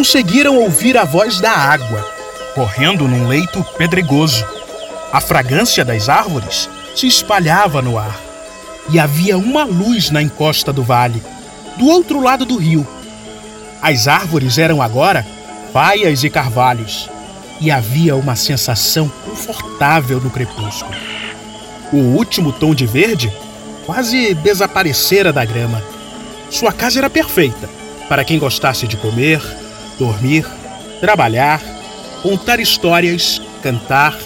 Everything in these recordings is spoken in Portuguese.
conseguiram ouvir a voz da água, correndo num leito pedregoso. A fragrância das árvores se espalhava no ar. E havia uma luz na encosta do vale, do outro lado do rio. As árvores eram agora baias e carvalhos, e havia uma sensação confortável no crepúsculo. O último tom de verde quase desaparecera da grama. Sua casa era perfeita para quem gostasse de comer, dormir, trabalhar, contar histórias, cantar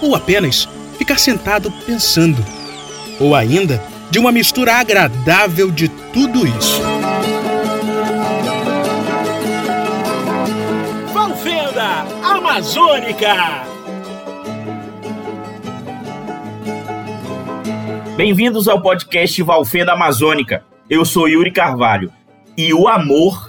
ou apenas ficar sentado pensando. Ou ainda de uma mistura agradável de tudo isso. Valfenda Amazônica! Bem-vindos ao podcast Valfenda Amazônica. Eu sou Yuri Carvalho e o amor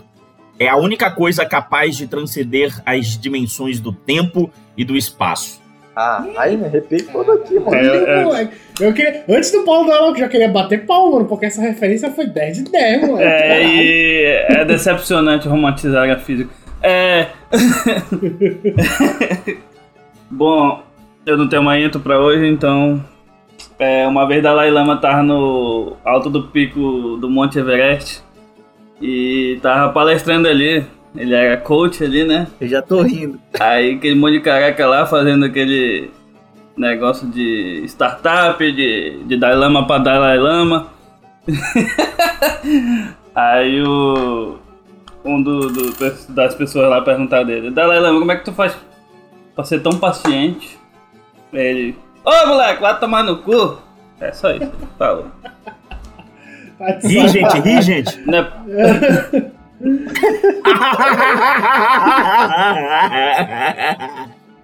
é a única coisa capaz de transcender as dimensões do tempo e do espaço. Ah, aí me arrepiei todo aqui, mano. É, é. Eu queria, antes do Paulo dar eu já queria bater pau, mano, porque essa referência foi 10 de 10, mano. É, e é decepcionante romantizar a física. É. Bom, eu não tenho mais intro pra hoje, então. É, uma vez Dalai Lama tava no alto do pico do Monte Everest e tava palestrando ali. Ele era coach ali, né? Eu já tô rindo. Aí aquele monte de careca lá fazendo aquele negócio de startup, de, de Dalai Lama pra Dalai Lama. Aí o. Um do, do, das pessoas lá perguntar dele, Dalai Lama, como é que tu faz pra ser tão paciente? Ele. Ô moleque, vai tomar no cu! É só isso, falou. Ri, gente, ri, gente. Né?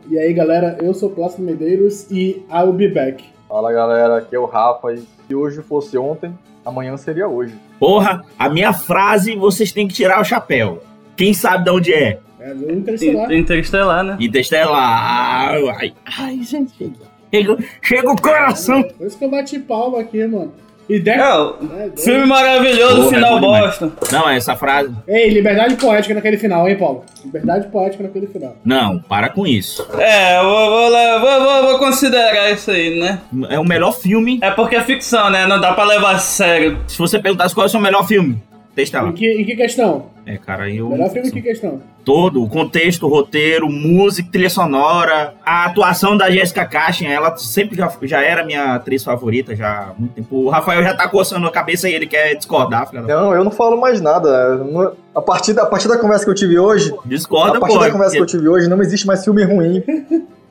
E aí, galera, eu sou Plácido Medeiros e I'll be back. Fala galera, aqui é o Rafa e se hoje fosse ontem, amanhã seria hoje. Porra, a minha frase vocês têm que tirar o chapéu. Quem sabe de onde é? É do Interestelar. Interestelar, né? Interestelar. Ai, ai gente. Chega, chega o coração. Por isso que eu bati palma aqui, mano. E né, dez- filme maravilhoso, Porra, final é bosta. Não, essa frase. Ei, liberdade poética naquele final, hein, Paulo? Liberdade poética naquele final. Não, para com isso. É, eu vou, vou, vou, vou, vou considerar isso aí, né? É o melhor filme. É porque é ficção, né? Não dá pra levar a sério. Se você perguntasse qual é o seu melhor filme, testa lá. Em que, em que questão? É, cara, eu. Melhor filme em que questão? Todo, o contexto, o roteiro, música, trilha sonora, a atuação da Jessica Cashin, ela sempre já, já era minha atriz favorita já há muito tempo. O Rafael já tá coçando a cabeça e ele quer discordar, filha da... Não, eu não falo mais nada. A partir, da, a partir da conversa que eu tive hoje, Discorda, a partir pô. da conversa que eu tive hoje, não existe mais filme ruim.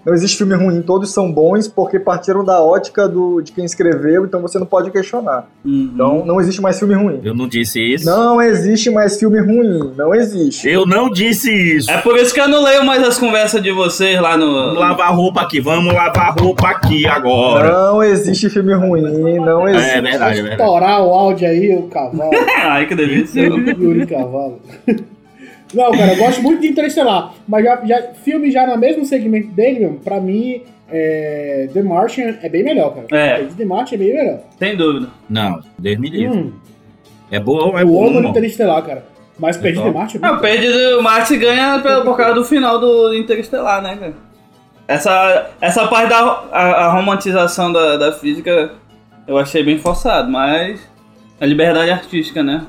Não existe filme ruim, todos são bons porque partiram da ótica do, de quem escreveu, então você não pode questionar. Uhum. Então não existe mais filme ruim. Eu não disse isso. Não existe mais filme ruim, não existe. Eu não disse isso. É por isso que eu não leio mais as conversas de vocês lá no. Vamos lavar roupa aqui, vamos lavar roupa aqui agora. Não existe filme ruim, não existe. É verdade, é verdade. Estourar o áudio aí, o cavalo. Ai, que delícia. Yuri Cavalo. Não, cara, eu gosto muito de Interestelar. Mas já, já, filme já no mesmo segmento dele, mesmo, pra mim, é, The Martian é bem melhor, cara. É. The Martian é bem melhor. Sem dúvida. Não, Deus me livre. Hum, É bom, é eu bom. amo mano. Interestelar, cara. Mas Perdido top. The Martian é Não, muito perde o Max ganha pelo- por causa do final do Interestelar, né, cara? Essa, essa parte da a, a romantização da, da física eu achei bem forçado, mas a liberdade artística, né?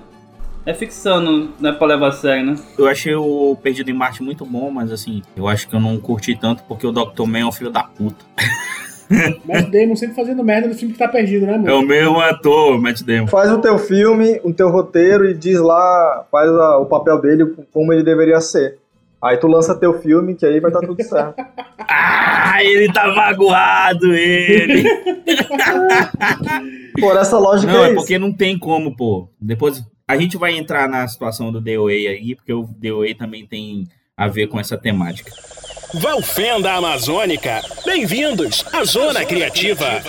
É ficção, não, não é pra levar a sério, né? Eu achei o Perdido em Marte muito bom, mas assim, eu acho que eu não curti tanto porque o Dr. Man é um filho da puta. Matt Damon sempre fazendo merda no filme que tá perdido, né, É mano? o mesmo ator, Matt Damon. Faz o teu filme, o teu roteiro e diz lá, faz a- o papel dele como ele deveria ser. Aí tu lança teu filme, que aí vai estar tudo certo. Ah, ele tá magoado, ele. Por essa lógica Não, é é isso. porque não tem como, pô. Depois a gente vai entrar na situação do DOA aí, porque o DOA também tem a ver com essa temática. Valfenda Amazônica, bem-vindos à Zona Criativa.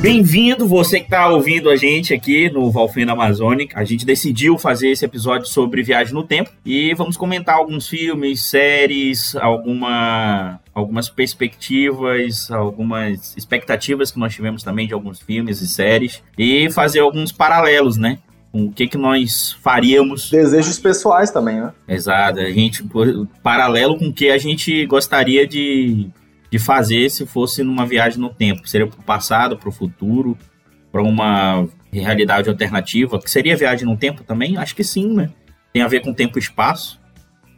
Bem-vindo, você que está ouvindo a gente aqui no Valfenda Amazônica. A gente decidiu fazer esse episódio sobre viagem no tempo e vamos comentar alguns filmes, séries, alguma, algumas perspectivas, algumas expectativas que nós tivemos também de alguns filmes e séries e fazer alguns paralelos, né? Com o que, que nós faríamos. Desejos pessoais também, né? Exato, a gente, paralelo com o que a gente gostaria de de fazer se fosse numa viagem no tempo. Seria para o passado, para o futuro, para uma realidade alternativa, que seria viagem no tempo também? Acho que sim, né? Tem a ver com tempo e espaço,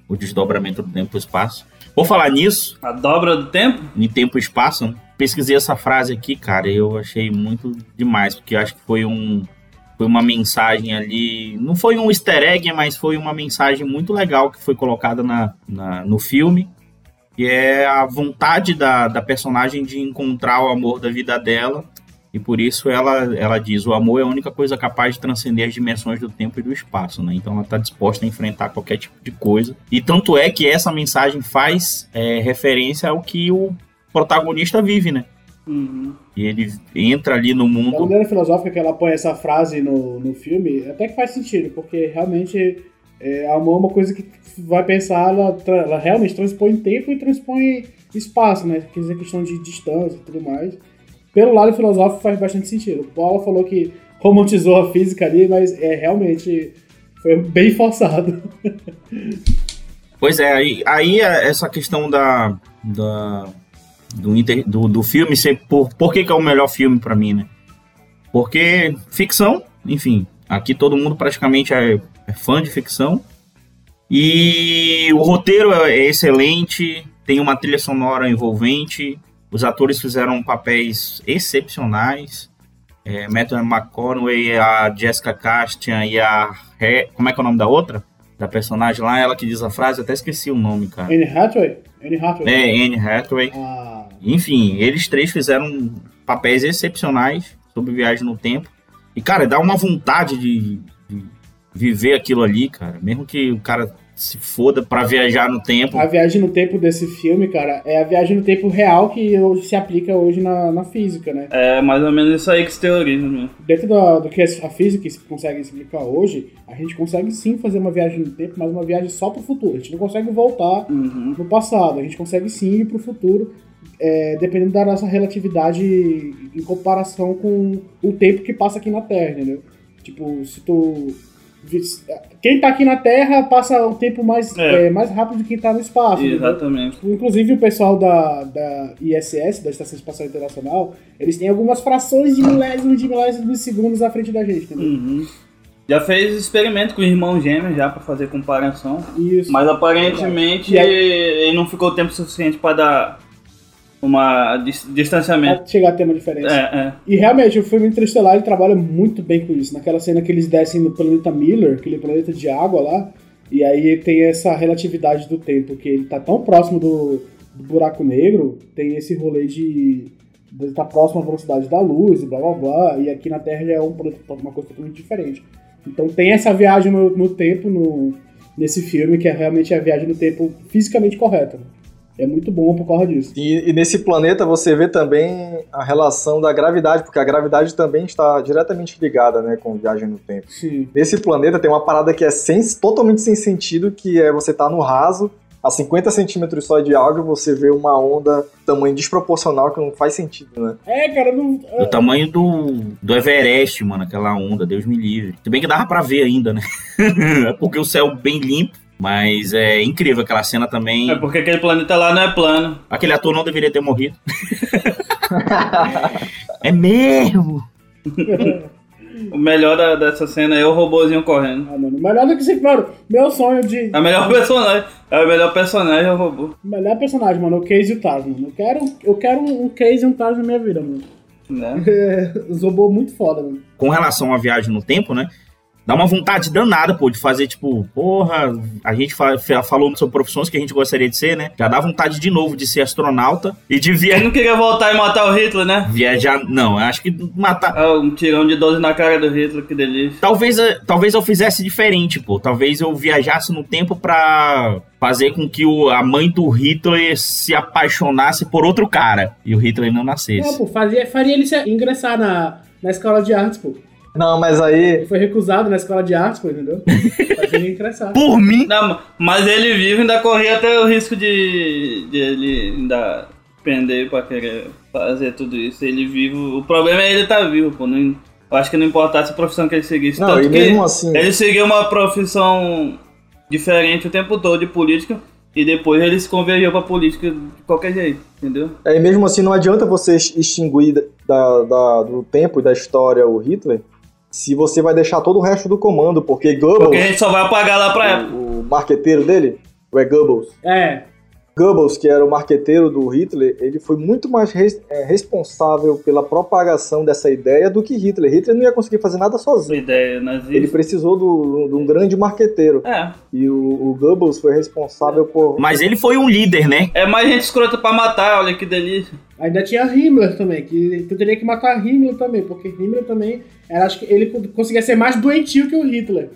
o desdobramento do tempo e espaço. Vou falar nisso. A dobra do tempo? Em tempo e espaço. Né? Pesquisei essa frase aqui, cara, e eu achei muito demais, porque eu acho que foi um foi uma mensagem ali, não foi um easter egg, mas foi uma mensagem muito legal que foi colocada na, na no filme que é a vontade da, da personagem de encontrar o amor da vida dela. E por isso ela, ela diz: o amor é a única coisa capaz de transcender as dimensões do tempo e do espaço, né? Então ela está disposta a enfrentar qualquer tipo de coisa. E tanto é que essa mensagem faz é, referência ao que o protagonista vive, né? Uhum. E ele entra ali no mundo. A maneira filosófica que ela põe essa frase no, no filme, até que faz sentido, porque realmente é, amor é uma coisa que vai pensar, ela, ela realmente transpõe tempo e transpõe espaço, né? Quer dizer, questão de distância e tudo mais. Pelo lado filosófico faz bastante sentido. O Paulo falou que romantizou a física ali, mas é realmente foi bem forçado. Pois é, aí, aí é essa questão da, da do, inter, do, do filme ser por, por que, que é o melhor filme para mim, né? Porque ficção, enfim, aqui todo mundo praticamente é é fã de ficção. E o roteiro é excelente, tem uma trilha sonora envolvente, os atores fizeram papéis excepcionais. É, Matthew McConaughey, a Jessica Chastain e a... Como é que é o nome da outra? Da personagem lá, ela que diz a frase, até esqueci o nome, cara. Anne Hathaway? Anne Hathaway. É, Anne Hathaway. Ah. Enfim, eles três fizeram papéis excepcionais sobre viagem no tempo. E, cara, dá uma vontade de, de viver aquilo ali, cara. Mesmo que o cara se foda para viajar no tempo. A viagem no tempo desse filme, cara, é a viagem no tempo real que hoje se aplica hoje na, na física, né? É mais ou menos isso aí que se teoriza, né? Dentro do, do que a física consegue explicar hoje, a gente consegue sim fazer uma viagem no tempo, mas uma viagem só pro futuro. A gente não consegue voltar uhum. no passado, a gente consegue sim ir pro futuro. É, dependendo da nossa relatividade em comparação com o tempo que passa aqui na Terra, entendeu? Tipo, se tu quem tá aqui na Terra passa o tempo mais, é. É, mais rápido do que quem tá no espaço. Exatamente. Entendeu? Inclusive o pessoal da, da ISS, da Estação Espacial Internacional, eles têm algumas frações de milésimos de milésimos de segundos à frente da gente, entendeu? Uhum. Já fez experimento com o irmão gêmeo já para fazer comparação. Isso. Mas aparentemente aí... ele não ficou tempo suficiente para dar uma distanciamento. Pra chegar a ter uma diferença. É, é. E realmente, o filme Interestelar ele trabalha muito bem com isso. Naquela cena que eles descem no planeta Miller, aquele planeta de água lá, e aí tem essa relatividade do tempo, que ele tá tão próximo do, do buraco negro, tem esse rolê de ele tá próximo à velocidade da luz e blá blá blá, e aqui na Terra já é um, uma coisa totalmente diferente. Então tem essa viagem no, no tempo no, nesse filme, que é realmente a viagem no tempo fisicamente correta é muito bom por causa disso. E, e, nesse planeta você vê também a relação da gravidade, porque a gravidade também está diretamente ligada né, com viagem no tempo. Sim. Nesse planeta tem uma parada que é sem, totalmente sem sentido, que é você tá no raso, a 50 centímetros só de água, você vê uma onda tamanho desproporcional que não faz sentido, né? É, cara, não. O tamanho do, do Everest, mano, aquela onda, Deus me livre. Se bem que dava pra ver ainda, né? É porque o céu bem limpo. Mas é incrível aquela cena também. É porque aquele planeta lá não é plano. Aquele ator não deveria ter morrido. é mesmo! O melhor da, dessa cena é o robôzinho correndo. Ah, mano, melhor do que esse, mano, meu sonho de. É o melhor personagem. É o melhor personagem, é o robô. O melhor personagem, mano, é o Case e o Taz, mano. Eu quero, eu quero um Case e um Taz na minha vida, mano. Né? É, os robôs muito foda, mano. Com relação à viagem no tempo, né? Dá uma vontade danada, pô, de fazer, tipo, porra, a gente fa falou sobre profissões que a gente gostaria de ser, né? Já dá vontade de novo de ser astronauta e de Ele viajar. não queria voltar e matar o Hitler, né? Viajar, não, acho que matar. Ah, um tirão de 12 na cara do Hitler, que delícia. Talvez, talvez eu fizesse diferente, pô. Talvez eu viajasse no tempo pra fazer com que o, a mãe do Hitler se apaixonasse por outro cara e o Hitler não Não, nascesse. pô, fazia, faria ele se ingressar na, na escola de artes, pô. Não, mas aí. Ele foi recusado na escola de artes, pô, entendeu? Por mim, Não, mas ele vivo ainda corria até o risco de, de ele ainda pender pra querer fazer tudo isso. Ele vivo. O problema é ele estar vivo, pô. Não, eu acho que não importasse a profissão que ele seguisse. Não, Tanto e que mesmo assim. ele seguiu uma profissão diferente o tempo todo de política. E depois ele se convergiu pra política de qualquer jeito, entendeu? É, e mesmo assim, não adianta você extinguir da, da- do tempo e da história o Hitler se você vai deixar todo o resto do comando, porque Porque a Goebbels, gente só vai apagar lá pra época. o, o marqueteiro dele, o é Goebbels, É, Goebbels, que era o marqueteiro do Hitler, ele foi muito mais res- é, responsável pela propagação dessa ideia do que Hitler. Hitler não ia conseguir fazer nada sozinho. ideia nazista. Ele precisou do- de um grande marqueteiro. É. E o, o Goebbels foi responsável por. mas ele foi um líder, né? É mais gente escrota pra matar, olha que delícia. Ainda tinha Himmler também, que tu teria que matar Himmler também, porque Himmler também, era, acho que ele conseguia ser mais doentio que o Hitler.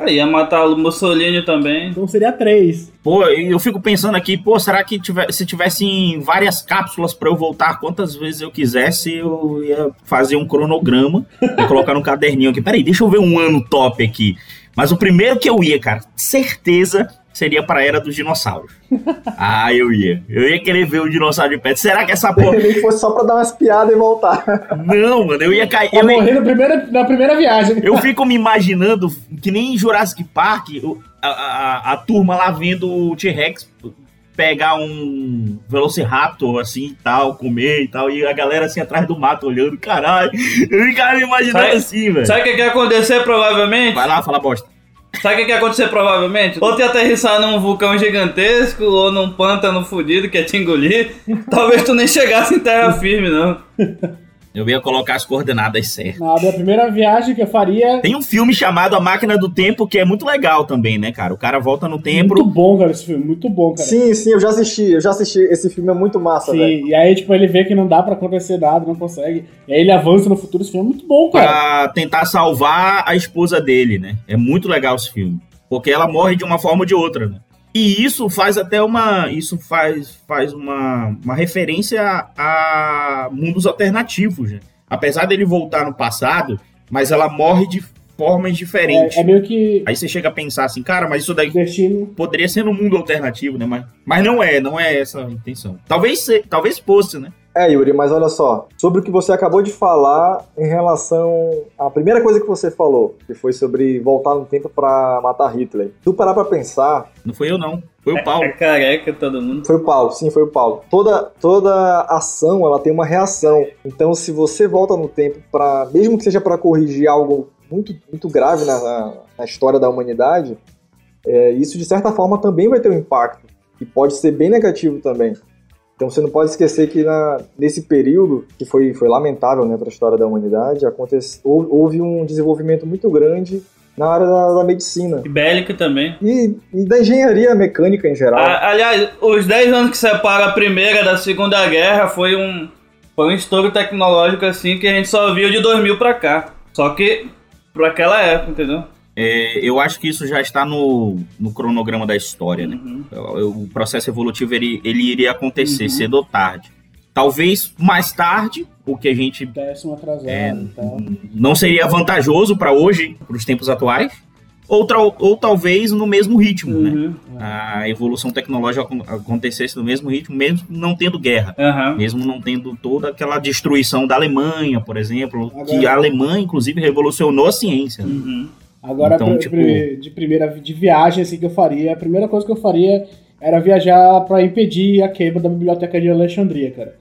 Aí ia matar o Mussolini também. Então seria três. Pô, eu fico pensando aqui, pô, será que tiver, se tivessem várias cápsulas pra eu voltar quantas vezes eu quisesse, eu ia fazer um cronograma e colocar num caderninho aqui. Peraí, deixa eu ver um ano top aqui. Mas o primeiro que eu ia, cara, certeza seria pra Era dos Dinossauros. Ah, eu ia. Eu ia querer ver o dinossauro de perto. Será que essa porra... Nem que fosse só pra dar umas piadas e voltar. Não, mano, eu ia cair... Pra Eu, ia- morrer na primeira, na primeira viagem. eu fico me imaginando que nem em Jurassic Park, a, a, a turma lá vendo o T-Rex pegar um Velociraptor assim e tal, comer e tal, e a galera assim atrás do mato olhando, caralho. Eu ficava me imaginando Sabe- assim, velho. Sabe o que que ia acontecer provavelmente? Vai lá, fala bosta. Sabe o que que ia acontecer provavelmente? Ou te aterrissar num vulcão gigantesco, ou num pântano fudido que ia te engolir. Talvez tu nem chegasse em terra firme, não. Eu ia colocar as coordenadas certas. Na minha primeira viagem que eu faria. Tem um filme chamado A Máquina do Tempo que é muito legal também, né, cara? O cara volta no Muito tempo. bom, cara, esse filme. Muito bom, cara. Sim, sim, eu já assisti. Eu já assisti. Esse filme é muito massa, Sim, velho. e aí, tipo, ele vê que não dá pra acontecer nada, não consegue. E aí ele avança no futuro. Esse filme é muito bom, cara. Pra tentar salvar a esposa dele, né? É muito legal esse filme. Porque ela morre de uma forma ou de outra, né? E isso faz até uma. Isso faz, faz uma, uma referência a mundos alternativos, né? Apesar dele voltar no passado, mas ela morre de formas diferentes. É, é meio que Aí você chega a pensar assim, cara, mas isso daí destino. poderia ser no mundo alternativo, né? Mas, mas não é, não é essa a intenção. Talvez, se- talvez fosse, né? É, Yuri, mas olha só. Sobre o que você acabou de falar em relação à primeira coisa que você falou, que foi sobre voltar no tempo pra matar Hitler. Tu parar pra pensar, Não foi eu, não. Foi o Paulo. É careca todo mundo. Foi o Paulo, sim, foi o Paulo. Toda, toda ação, ela tem uma reação. Então, se você volta no tempo para, mesmo que seja para corrigir algo muito, muito grave na, na, na história da humanidade, é, isso de certa forma também vai ter um impacto e pode ser bem negativo também. Então, você não pode esquecer que na, nesse período que foi, foi lamentável, né, para a história da humanidade, acontece, hou- houve um desenvolvimento muito grande na área da, da medicina E bélico também. e, e da engenharia mecânica em geral. A- aliás, os 10 anos que separam a primeira da segunda guerra foi um, foi um estouro tecnológico assim que a gente só viu de 2000 pra cá. Só que pra aquela época, entendeu? É, eu acho que isso já está no, no cronograma da história, né? Uhum. O o processo evolutivo ele, ele iria acontecer Uhum. cedo ou tarde. Talvez mais tarde, o que a gente Décimo atrasado É, e tal. não seria vantajoso para hoje, para os tempos atuais, ou, ou talvez no mesmo ritmo, né? Uhum. A evolução tecnológica acon- acontecesse no mesmo ritmo, mesmo não tendo guerra. Aham. Mesmo não tendo toda aquela destruição da Alemanha, por exemplo, que Agora- a Alemanha, inclusive, revolucionou a ciência. né? Agora, Então, pra- tipo- de primeira de viagem assim que eu faria, a primeira coisa que eu faria era viajar pra impedir a queima da biblioteca de Alexandria, cara.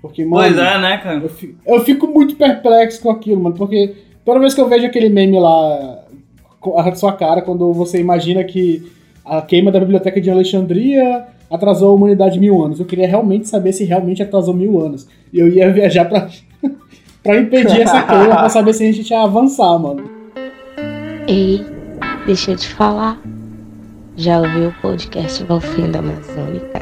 Porque, mano, Pois é, né, cara? eu, fi- eu fico muito perplexo com aquilo, mano, porque toda vez que eu vejo aquele meme lá a sua cara quando você imagina que a queima da biblioteca de Alexandria atrasou a humanidade mil anos. Eu queria realmente saber se realmente atrasou mil anos. E eu ia viajar pra, pra impedir essa queima, pra saber se a gente ia avançar, mano. Ei, deixa eu te falar. Já ouviu o podcast Valfenda Amazônica?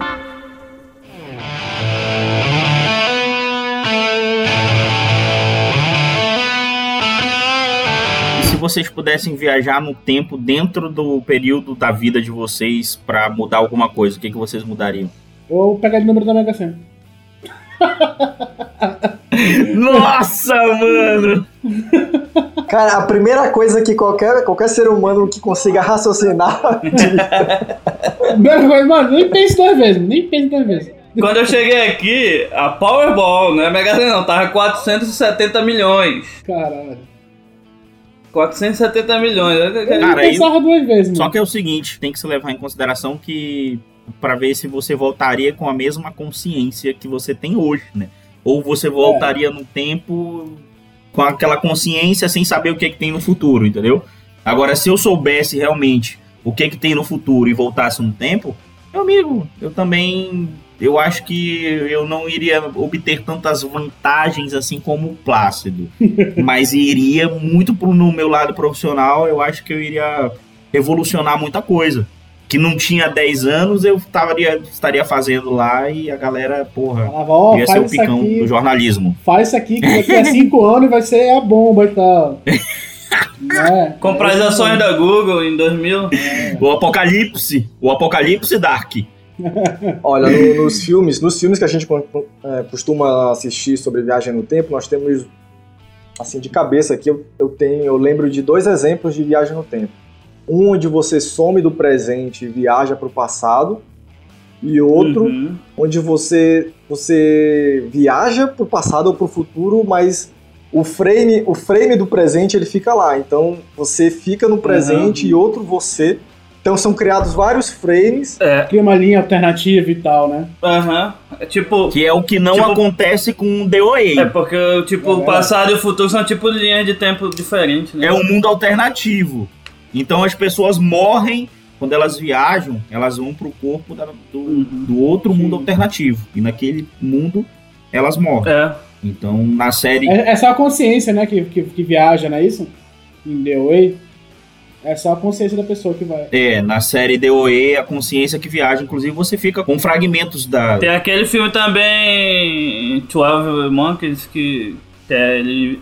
E se vocês pudessem viajar no tempo dentro do período da vida de vocês pra mudar alguma coisa, o que, que vocês mudariam? Ou pegar de número da Mega Sena. Nossa, mano! Cara, a primeira coisa que qualquer, qualquer ser humano que consiga raciocinar. Mano, nem pense duas vezes, nem pense duas vezes. Quando eu cheguei aqui, a Powerball, não é Mega Sena não, tava 470 milhões. Caralho. 470 milhões. Eu Cara, não aí- pensava duas vezes, mano. Só que é o seguinte, tem que se levar em consideração que pra ver se você voltaria com a mesma consciência que você tem hoje, né? Ou você voltaria no tempo com aquela consciência sem saber o que, é que tem no futuro, entendeu? Agora, se eu soubesse realmente o que, é que tem no futuro e voltasse no tempo, meu amigo, eu também. Eu acho que eu não iria obter tantas vantagens assim como o Plácido. mas iria muito pro no meu lado profissional, eu acho que eu iria revolucionar muita coisa. Que não tinha 10 anos, eu taria, estaria fazendo lá e a galera, porra, Falava, ó, ia ser o picão aqui, do jornalismo. faz isso aqui, que daqui a cinco anos vai ser a bomba e tal. né? Comprar as ações da Google em 2000. O Apocalipse, o Apocalipse Dark. Olha, no- nos filmes, nos filmes que a gente é, costuma assistir sobre viagem no tempo, nós temos assim de cabeça aqui eu, eu tenho, eu lembro de dois exemplos de viagem no tempo. Um onde você some do presente e viaja para o passado, e outro Uhum. onde você você viaja para o passado ou para o futuro, mas o frame, o frame do presente ele fica lá. Então você fica no presente e outro você. Então são criados vários frames. É, Cria uma linha alternativa e tal, né? aham. É tipo. Que é o que não Tipo- acontece com o DOA. É porque, tipo, É o passado e o futuro são tipo linhas de tempo diferentes, né? É um mundo alternativo. Então as pessoas morrem quando elas viajam, elas vão pro corpo da- do, Uhum. do outro mundo alternativo. E naquele mundo elas morrem. É. Então na série. É, é só a consciência, né, que, que, que viaja, não é isso? Em The Way. É só a consciência da pessoa que vai. É, na série DOE, a consciência que viaja. Inclusive, você fica com fragmentos da. Tem aquele filme também, 12 Monkeys, que, que é ele.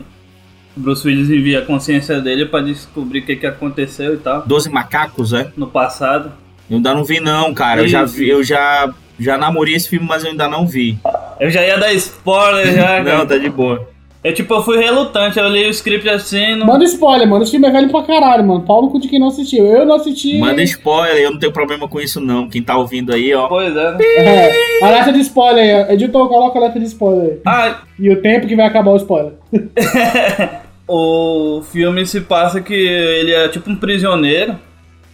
Bruce Willis envia a consciência dele pra descobrir o que, que aconteceu e tal. Doze macacos, é? No passado. Eu ainda não vi, não, cara. Eu já vi, eu já, já namorei esse filme, mas eu ainda não vi. Eu já ia dar spoiler já. Não, tá de boa. Eu, tipo, eu fui relutante. Eu li o script assim. Não... Manda spoiler, mano. Esse filme é velho pra caralho, mano. Pau no cu de quem não assistiu. Eu não assisti. Manda spoiler, eu não tenho problema com isso, não. Quem tá ouvindo aí, ó. Pois é. né? É, alerta de spoiler aí. Editor, coloca alerta de spoiler aí. Ah, E o tempo que vai acabar o spoiler. o filme se passa que ele é tipo um prisioneiro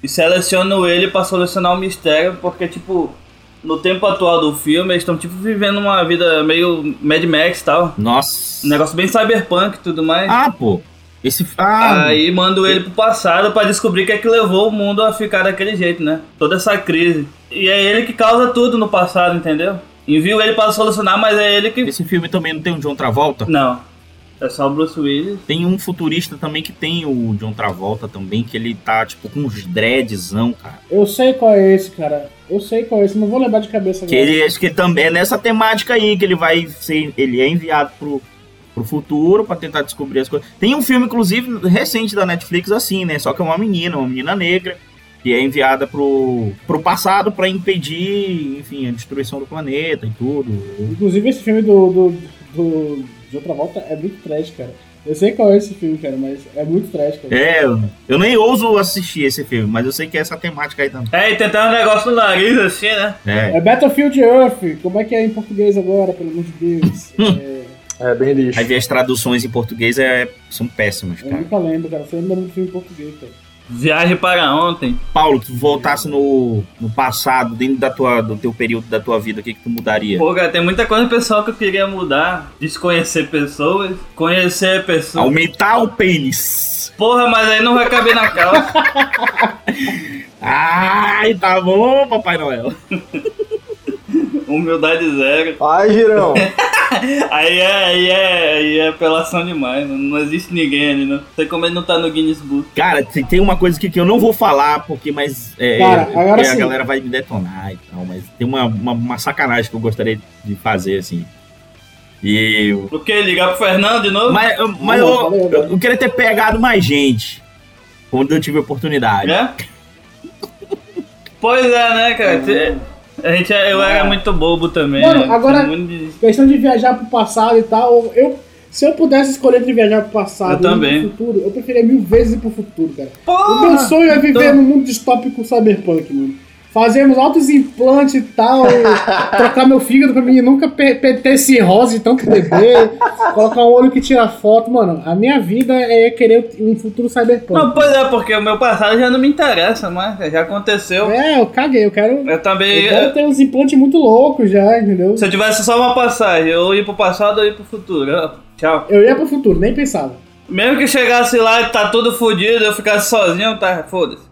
e selecionam ele pra solucionar o mistério, porque tipo no tempo atual do filme eles estão tipo vivendo uma vida meio Mad Max e tal, Nossa. um negócio bem cyberpunk e tudo mais. Ah, pô. Esse. Ah, Aí mandam ele pro passado pra descobrir o que é que levou o mundo a ficar daquele jeito, né? Toda essa crise. E é ele que causa tudo no passado, entendeu? Envio ele pra solucionar, mas é ele que. esse filme também não tem o John Travolta? Não. É só o Bruce Willis. Tem um futurista também que tem o John Travolta também, que ele tá, tipo, com uns dreadzão, cara. Eu sei qual é esse, cara. Eu sei qual é esse, não vou lembrar de cabeça Que agora. ele, acho que também é nessa temática aí que ele vai ser. Ele é enviado pro, pro futuro pra tentar descobrir as coisas. Tem um filme, inclusive, recente da Netflix assim, né? Só que é uma menina, uma menina negra, que é enviada pro, pro passado pra impedir, enfim, a destruição do planeta e tudo. Inclusive esse filme do, do, do de outra volta é muito trash, cara. Eu sei qual é esse filme, cara, mas é muito trash, cara. É, eu, eu nem ouso assistir esse filme, mas eu sei que é essa temática aí também. É, e tentar um negócio no nariz assim, né? É. É Battlefield Earth. Como é que é em português agora, pelo amor de Deus? É, É bem lixo. Aí ver as traduções em português é, são péssimas, eu cara. nunca lembro, cara. Você lembra do filme em português, cara. Viagem para ontem. Paulo, tu voltasse no, no passado, dentro da tua, do teu período da tua vida, o que, que tu mudaria? Pô, cara, tem muita coisa pessoal que eu queria mudar. Desconhecer pessoas, conhecer pessoas. Aumentar o pênis. Porra, mas aí não vai caber na calça. Ai, tá bom, Papai Noel. Humildade zero. Ai, Girão. Aí é, aí é, aí é apelação demais, não, não existe ninguém ali, não sei como ele não tá no Guinness Book. Cara, tem tem uma coisa aqui que eu não vou falar, porque mas é, Cara, é, agora porque a galera vai me detonar e tal, mas tem uma, uma, uma sacanagem que eu gostaria de fazer, assim. E. O que? Ligar pro Fernando de novo? Mas, eu- mas Não, eu, eu, eu queria ter pegado mais gente quando eu tive a oportunidade. É? Pois é, né, cara? Te- A gente, é- eu era muito bobo também. Mano, né? agora- de- Questão de viajar pro passado e tal, eu. Se eu pudesse escolher entre viajar pro passado Eu e também. pro futuro, eu preferia mil vezes ir pro futuro, cara. O Porra! meu sonho é viver Então- num mundo distópico cyberpunk, mano. Fazermos altos implantes e tal, trocar meu fígado pra mim nunca ter cirrose de tanto beber, colocar um olho que tira foto, mano. A minha vida é querer um futuro cyberpunk. Não, pois é, porque o meu passado já não me interessa mais, já aconteceu. É, eu caguei, eu quero. Eu também. Eu quero ter uns implantes muito loucos já, entendeu? Se eu tivesse só uma passagem, eu ia pro passado ou ia pro futuro. ó, Tchau. Eu ia pro futuro, nem pensava. Mesmo que chegasse lá e tá tudo fodido, eu ficasse sozinho, tá? Foda-se.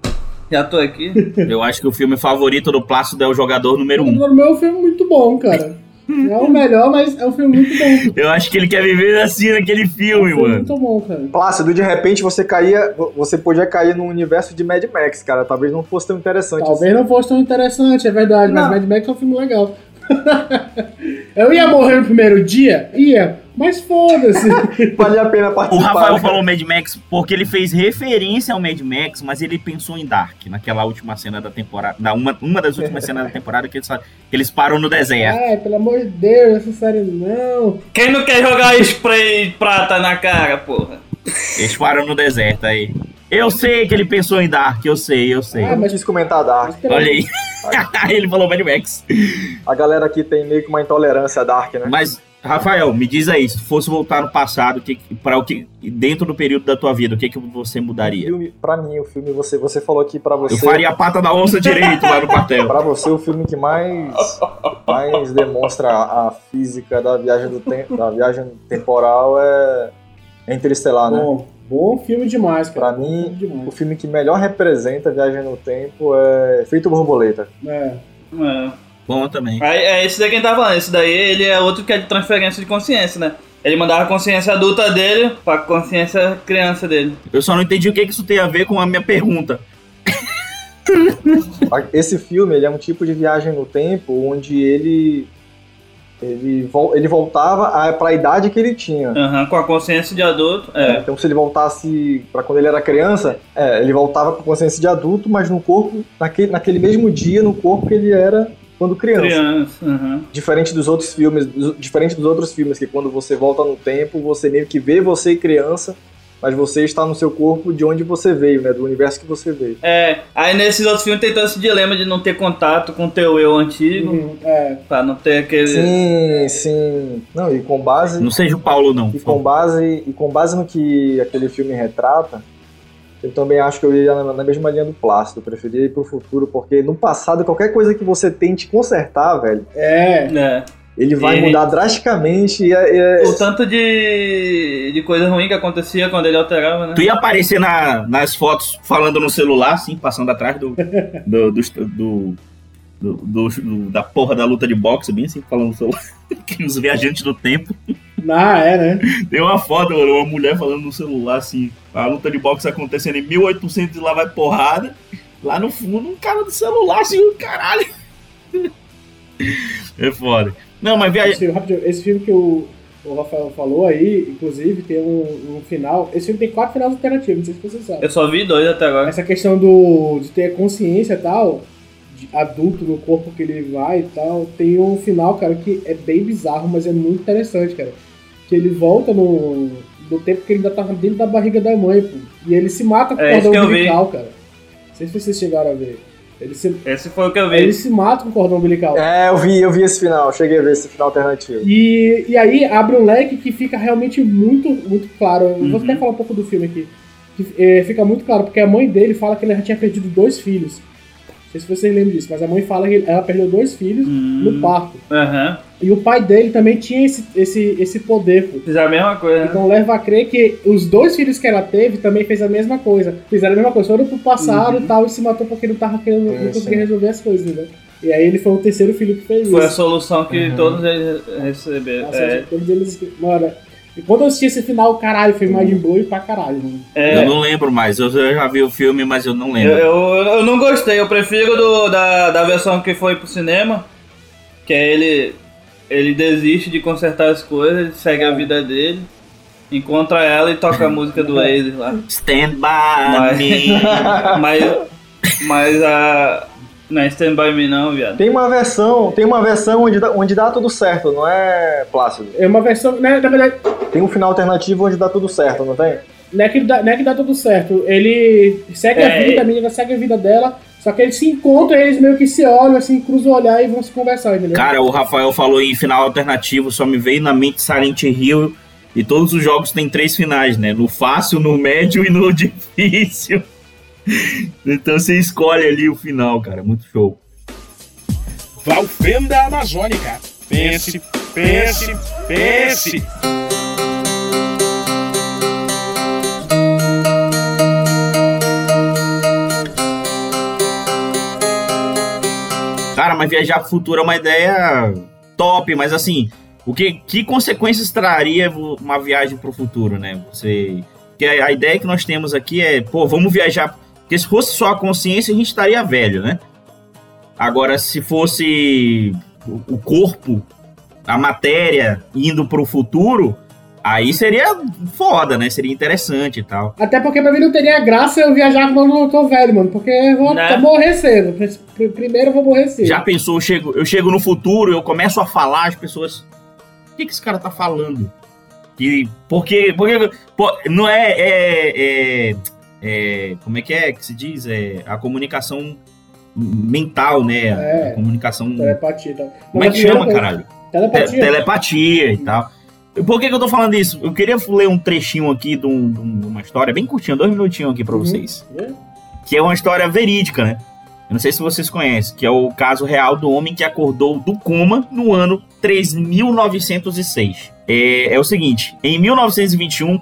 Já tô aqui. Eu acho que o filme favorito do Plácido é o jogador número O um. meu é um filme muito bom, cara. É o melhor, mas é um filme muito bom. Eu acho que ele quer viver assim naquele É um filme, filme mano. muito bom, cara. Plácido, de repente você caía, você podia cair no universo de Mad Max, cara. Talvez não fosse tão interessante. assim. Talvez não fosse tão interessante, é verdade, mas Não. Mad Max é um filme legal. eu ia morrer no primeiro dia? Ia, mas foda-se. Vale a pena O participar. Rafael né? falou Mad Max porque ele fez referência ao Mad Max, mas ele pensou em Dark, naquela última cena da temporada, na uma, uma das últimas cenas da temporada que eles, que eles param no deserto. Ai, pelo amor de Deus, essa série não. Quem não quer jogar spray prata na cara, porra? Eles param no deserto aí. Eu sei que ele pensou em Dark, eu sei, eu sei. Ah, Eu não quis comentar Dark. Olha aí. ele falou Mad Max. A galera aqui tem meio que uma intolerância a Dark, né? Mas, Rafael, me diz aí, se tu fosse voltar no passado, que, para o que dentro do período da tua vida, o que, que você O mudaria? filme, pra mim, o filme, você, você falou que pra você. Eu faria a pata da onça direito lá no quartel. Pra você, o filme que mais, mais demonstra a física da viagem do tempo, da viagem temporal é é Interestelar, né? Bom, bom filme demais, cara. Pra mim, filme demais. O filme que melhor representa a viagem no tempo é Feito Borboleta. É. É. Bom também. Aí, é esse daí que a gente tá falando. Esse daí ele é outro que é de transferência de consciência, né? Ele mandava a consciência adulta dele pra consciência criança dele. Eu só não entendi o que, que isso tem a ver com a minha pergunta. Esse filme ele é um tipo de viagem no tempo onde ele ele, vol- ele voltava a- pra idade que ele tinha. Aham, com a consciência de adulto. É. Então, se ele voltasse pra quando ele era criança, é, ele voltava com consciência de adulto, mas no corpo, naquele, naquele mesmo dia, no corpo que ele era quando criança. Criança. aham. Diferente dos outros filmes, dos- diferente dos outros filmes, que quando você volta no tempo, você meio que vê você criança, mas você está no seu corpo de onde você veio, né? Do universo que você veio. É, aí nesses outros filmes tem todo esse dilema de não ter contato com o teu eu antigo, Uhum, é. pra não ter aquele. Sim, sim. Não, e com base. Não seja o Paulo, não. E com base, e com base no que aquele filme retrata, eu também acho que eu ia na, na mesma linha do Plácido. Eu preferia ir pro futuro, porque no passado, qualquer coisa que você tente consertar, velho, É. É. ele vai E- mudar drasticamente. E é- é- O tanto de, de coisa ruim que acontecia quando ele alterava, né? Tu ia aparecer na- nas fotos falando no celular, assim, passando atrás do. do, do, do- do- do- do- da porra da luta de boxe, bem assim, falando no celular. Que Os viajantes do tempo. Ah, é, né? Tem uma foto, mano, uma mulher falando no celular, assim, a luta de boxe acontecendo em 1800 e lá vai porrada. Lá no fundo, um cara do celular, assim, o caralho. É foda. Não, mas Esse viagem. filme, rapidinho, esse filme que o, o Rafael falou aí, inclusive, tem um, um final. Esse filme tem quatro finais alternativos, não sei se você sabe. Eu só vi dois até agora. Essa questão do, de ter consciência e tal, de adulto no corpo que ele vai e tal, tem um final, cara, que é bem bizarro, mas é muito interessante, cara. Que ele volta no, no tempo que ele ainda tava dentro da barriga da mãe, pô. E ele se mata com É, cordão que eu vi. umbilical, cara. Não sei se vocês chegaram a ver. Ele se, Esse foi o que eu vi. ele se mata com cordão umbilical. É, eu vi, eu vi esse final, cheguei a ver esse final alternativo. E, e aí abre um leque que fica realmente muito, muito claro. Eu vou Uhum. até falar um pouco do filme aqui. Que, é, fica muito claro, porque a mãe dele fala que ele já tinha perdido dois filhos. Não sei se vocês lembram disso, mas a mãe fala que ela perdeu dois filhos Hum. no parto. E o pai dele também tinha esse, esse, esse poder, pô. Fizeram a mesma coisa, né? Então leva a crer que os dois filhos que ela teve também fez a mesma coisa. Fizeram a mesma coisa, foram pro passado Uhum. e tal, e se matou porque não tava querendo, Sim, não conseguia resolver as coisas, né? E aí ele foi o terceiro filho que fez Foi a isso. solução que Uhum. todos eles receberam. Nossa, É, todos eles. Mano, e quando eu assisti esse final, caralho, foi mais de blue pra caralho, mano. é, Eu não lembro mais. Eu eu já vi o filme, mas eu não eu, lembro. eu, eu não gostei, eu prefiro do, da, da versão que foi pro cinema, que é ele, ele desiste de consertar as coisas, segue a vida dele, encontra ela e toca a música do Oasis lá. Stand by Mas- me. Mas, mas a. Não é Stand By Me não, viado. Tem uma versão, tem uma versão onde dá, onde dá tudo certo, não é, Plácido? É uma versão. Né, na verdade, Tem um final alternativo onde dá tudo certo, não tem? não é, que dá, não é que dá tudo certo. Ele segue a É. vida, a menina segue a vida dela, só que eles se encontram, eles meio que se olham, assim, cruzam o olhar e vão se conversar, entendeu? Cara, o Rafael falou em final alternativo, só me veio na mente Silent Hill. E todos os jogos têm três finais, né? No fácil, no médio e no difícil. Então você escolhe ali o final, cara. Muito show. Valfenda Amazônica. Pense, pense, pense. Cara, mas viajar pro futuro é uma ideia top, mas assim, o que, que consequências traria uma viagem pro futuro, né? Você. A a ideia que nós temos aqui é, pô, vamos viajar. Porque se fosse só a consciência, a gente estaria velho, né? Agora, se fosse o o corpo, a matéria indo pro futuro, aí seria foda, né? Seria interessante e tal. Até porque pra mim não teria graça eu viajar quando eu tô velho, mano. Porque eu vou Né? morrer cedo. Pr- Primeiro eu vou morrer cedo. Já pensou, eu chego, eu chego no futuro, eu começo a falar, as pessoas. O que, que esse cara tá falando? Que, porque, porque não é, é, é- é- Como é que é que se diz? É a comunicação mental, né? É. A comunicação. Telepatia tal. Como é que chama, primeira caralho? coisa- Te- Telepatia. telepatia e tal. Por que, que eu tô falando isso? Eu queria ler um trechinho aqui de, um- de um- uma história bem curtinha, dois minutinhos aqui pra Uhum. vocês É. que é uma história verídica, né? Eu não sei se vocês conhecem, que é o caso real do homem que acordou do coma no ano 3906. É, é o seguinte, em 1921,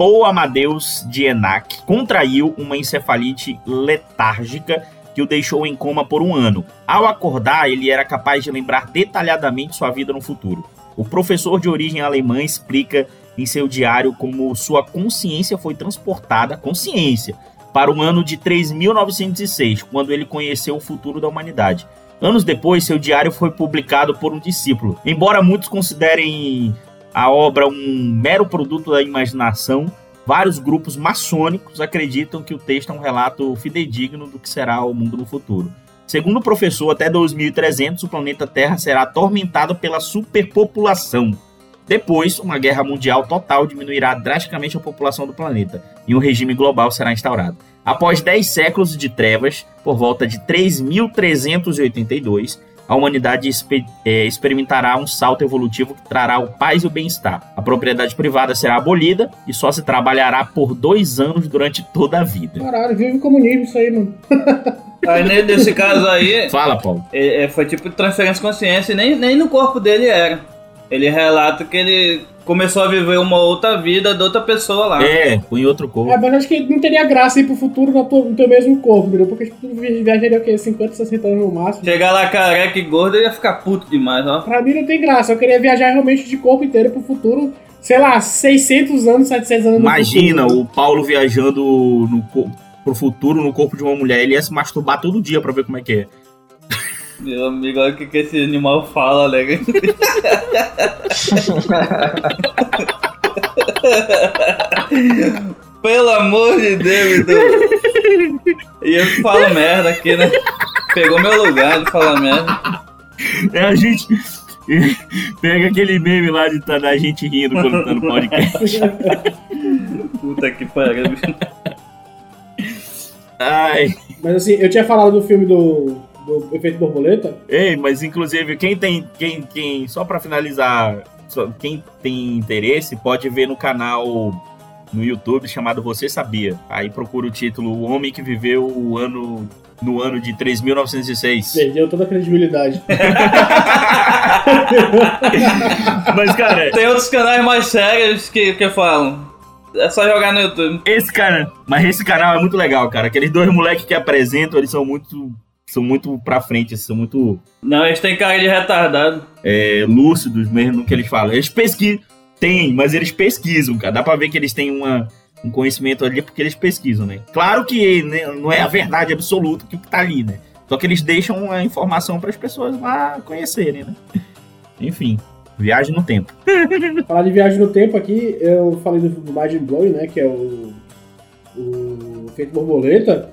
Paul Amadeus de Enac contraiu uma encefalite letárgica que o deixou em coma por um ano. Ao acordar, ele era capaz de lembrar detalhadamente sua vida no futuro. O professor de origem alemã explica em seu diário como sua consciência foi transportada, consciência, para o ano de 3906, quando ele conheceu o futuro da humanidade. Anos depois, seu diário foi publicado por um discípulo. Embora muitos considerem a obra um mero produto da imaginação, vários grupos maçônicos acreditam que o texto é um relato fidedigno do que será o mundo no futuro. Segundo o professor, até 2300 o planeta Terra será atormentado pela superpopulação. Depois, uma guerra mundial total diminuirá drasticamente a população do planeta e um regime global será instaurado. Após 10 séculos de trevas, por volta de 3382, a humanidade eh, experimentará um salto evolutivo que trará o paz e o bem-estar. A propriedade privada será abolida e só se trabalhará por dois anos durante toda a vida. Caralho, vive o comunismo isso aí, mano. Aí ne- nesse caso aí, Fala, Paulo. é- é, foi tipo transferência de consciência e nem, nem no corpo dele era. Ele relata que ele começou a viver uma outra vida de outra pessoa lá. É, põe outro corpo. É, mas acho que não teria graça ir pro futuro no teu, no teu mesmo corpo, entendeu? Porque tipo, tu viajaria o quê? 50, 60 anos no máximo. Chegar lá careca e gordo, ele ia ficar puto demais, ó. Pra mim não tem graça. Eu queria viajar realmente de corpo inteiro pro futuro. Sei lá, 600 anos, 700 anos no Imagina o Paulo viajando no, pro futuro no corpo de uma mulher. Ele ia se masturbar todo dia pra ver como é que é. Meu amigo, olha o que, que esse animal fala, né? Pelo amor de Deus, então. E eu falo merda aqui, né? Pegou meu lugar de falar merda. É a gente. Pega aquele meme lá de tá da gente rindo quando tá no podcast. Puta que pariu. Ai. Mas assim, eu tinha falado do filme do, do Efeito Borboleta. Ei, mas inclusive, quem tem. Quem, quem, só pra finalizar, só- quem tem interesse pode ver no canal no YouTube chamado Você Sabia. Aí procura o título O Homem que Viveu o ano. No ano de 3.906. Perdeu toda a credibilidade. Mas, cara, Tem outros canais mais sérios que, que falam. É só jogar no YouTube. esse cara. Mas esse canal é muito legal, cara. Aqueles dois moleques que apresentam, eles são muito são muito pra frente, são muito Não, eles têm cara de retardado. é, lúcidos mesmo no que eles falam. Eles pesquisam. Tem, mas eles pesquisam, cara. Dá pra ver que eles têm uma, um conhecimento ali porque eles pesquisam, né? Claro que né, não é a verdade absoluta que tá ali, né? Só que eles deixam a informação para as pessoas lá conhecerem, né? Enfim, viagem no tempo. Falar de viagem no tempo aqui, eu falei do, do Mind Blowing, né? Que é o. O Feito Borboleta.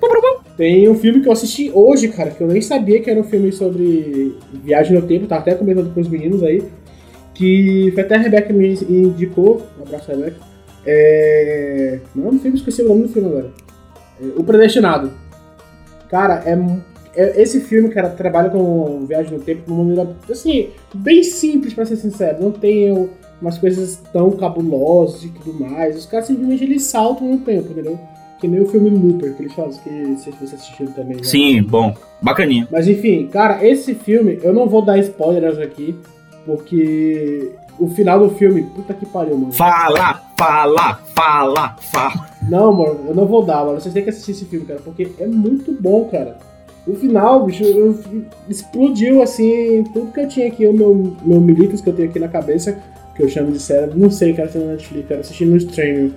Tem um filme que eu assisti hoje, cara, que eu nem sabia que era um filme sobre viagem no tempo, tava até comentando com os meninos aí. Que foi até a Rebeca me indicou. Um abraço, Rebeca. É. Não, no filme, esqueci o nome do filme agora. É, o Predestinado. Cara, é, é- Esse filme, cara, trabalha com viagem no tempo de uma maneira, assim, bem simples, pra ser sincero. Não tem umas coisas tão cabulosas e tudo mais. Os caras simplesmente eles saltam no tempo, entendeu? Que nem o filme Looper, que eles fazem, que se você assistiu também. né? Sim, bom, bacaninha. Mas enfim, cara, esse filme, eu não vou dar spoilers aqui, porque o final do filme, puta que pariu, mano. Fala, fala, fala, fala. Não, mano, eu não vou dar, mano. Vocês têm que assistir esse filme, cara, porque é muito bom, cara. O final, bicho, eu- explodiu assim, tudo que eu tinha aqui, o meu, meu militas que eu tenho aqui na cabeça, que eu chamo de cérebro. Não sei, cara, se é na Netflix, cara, assistindo no streaming.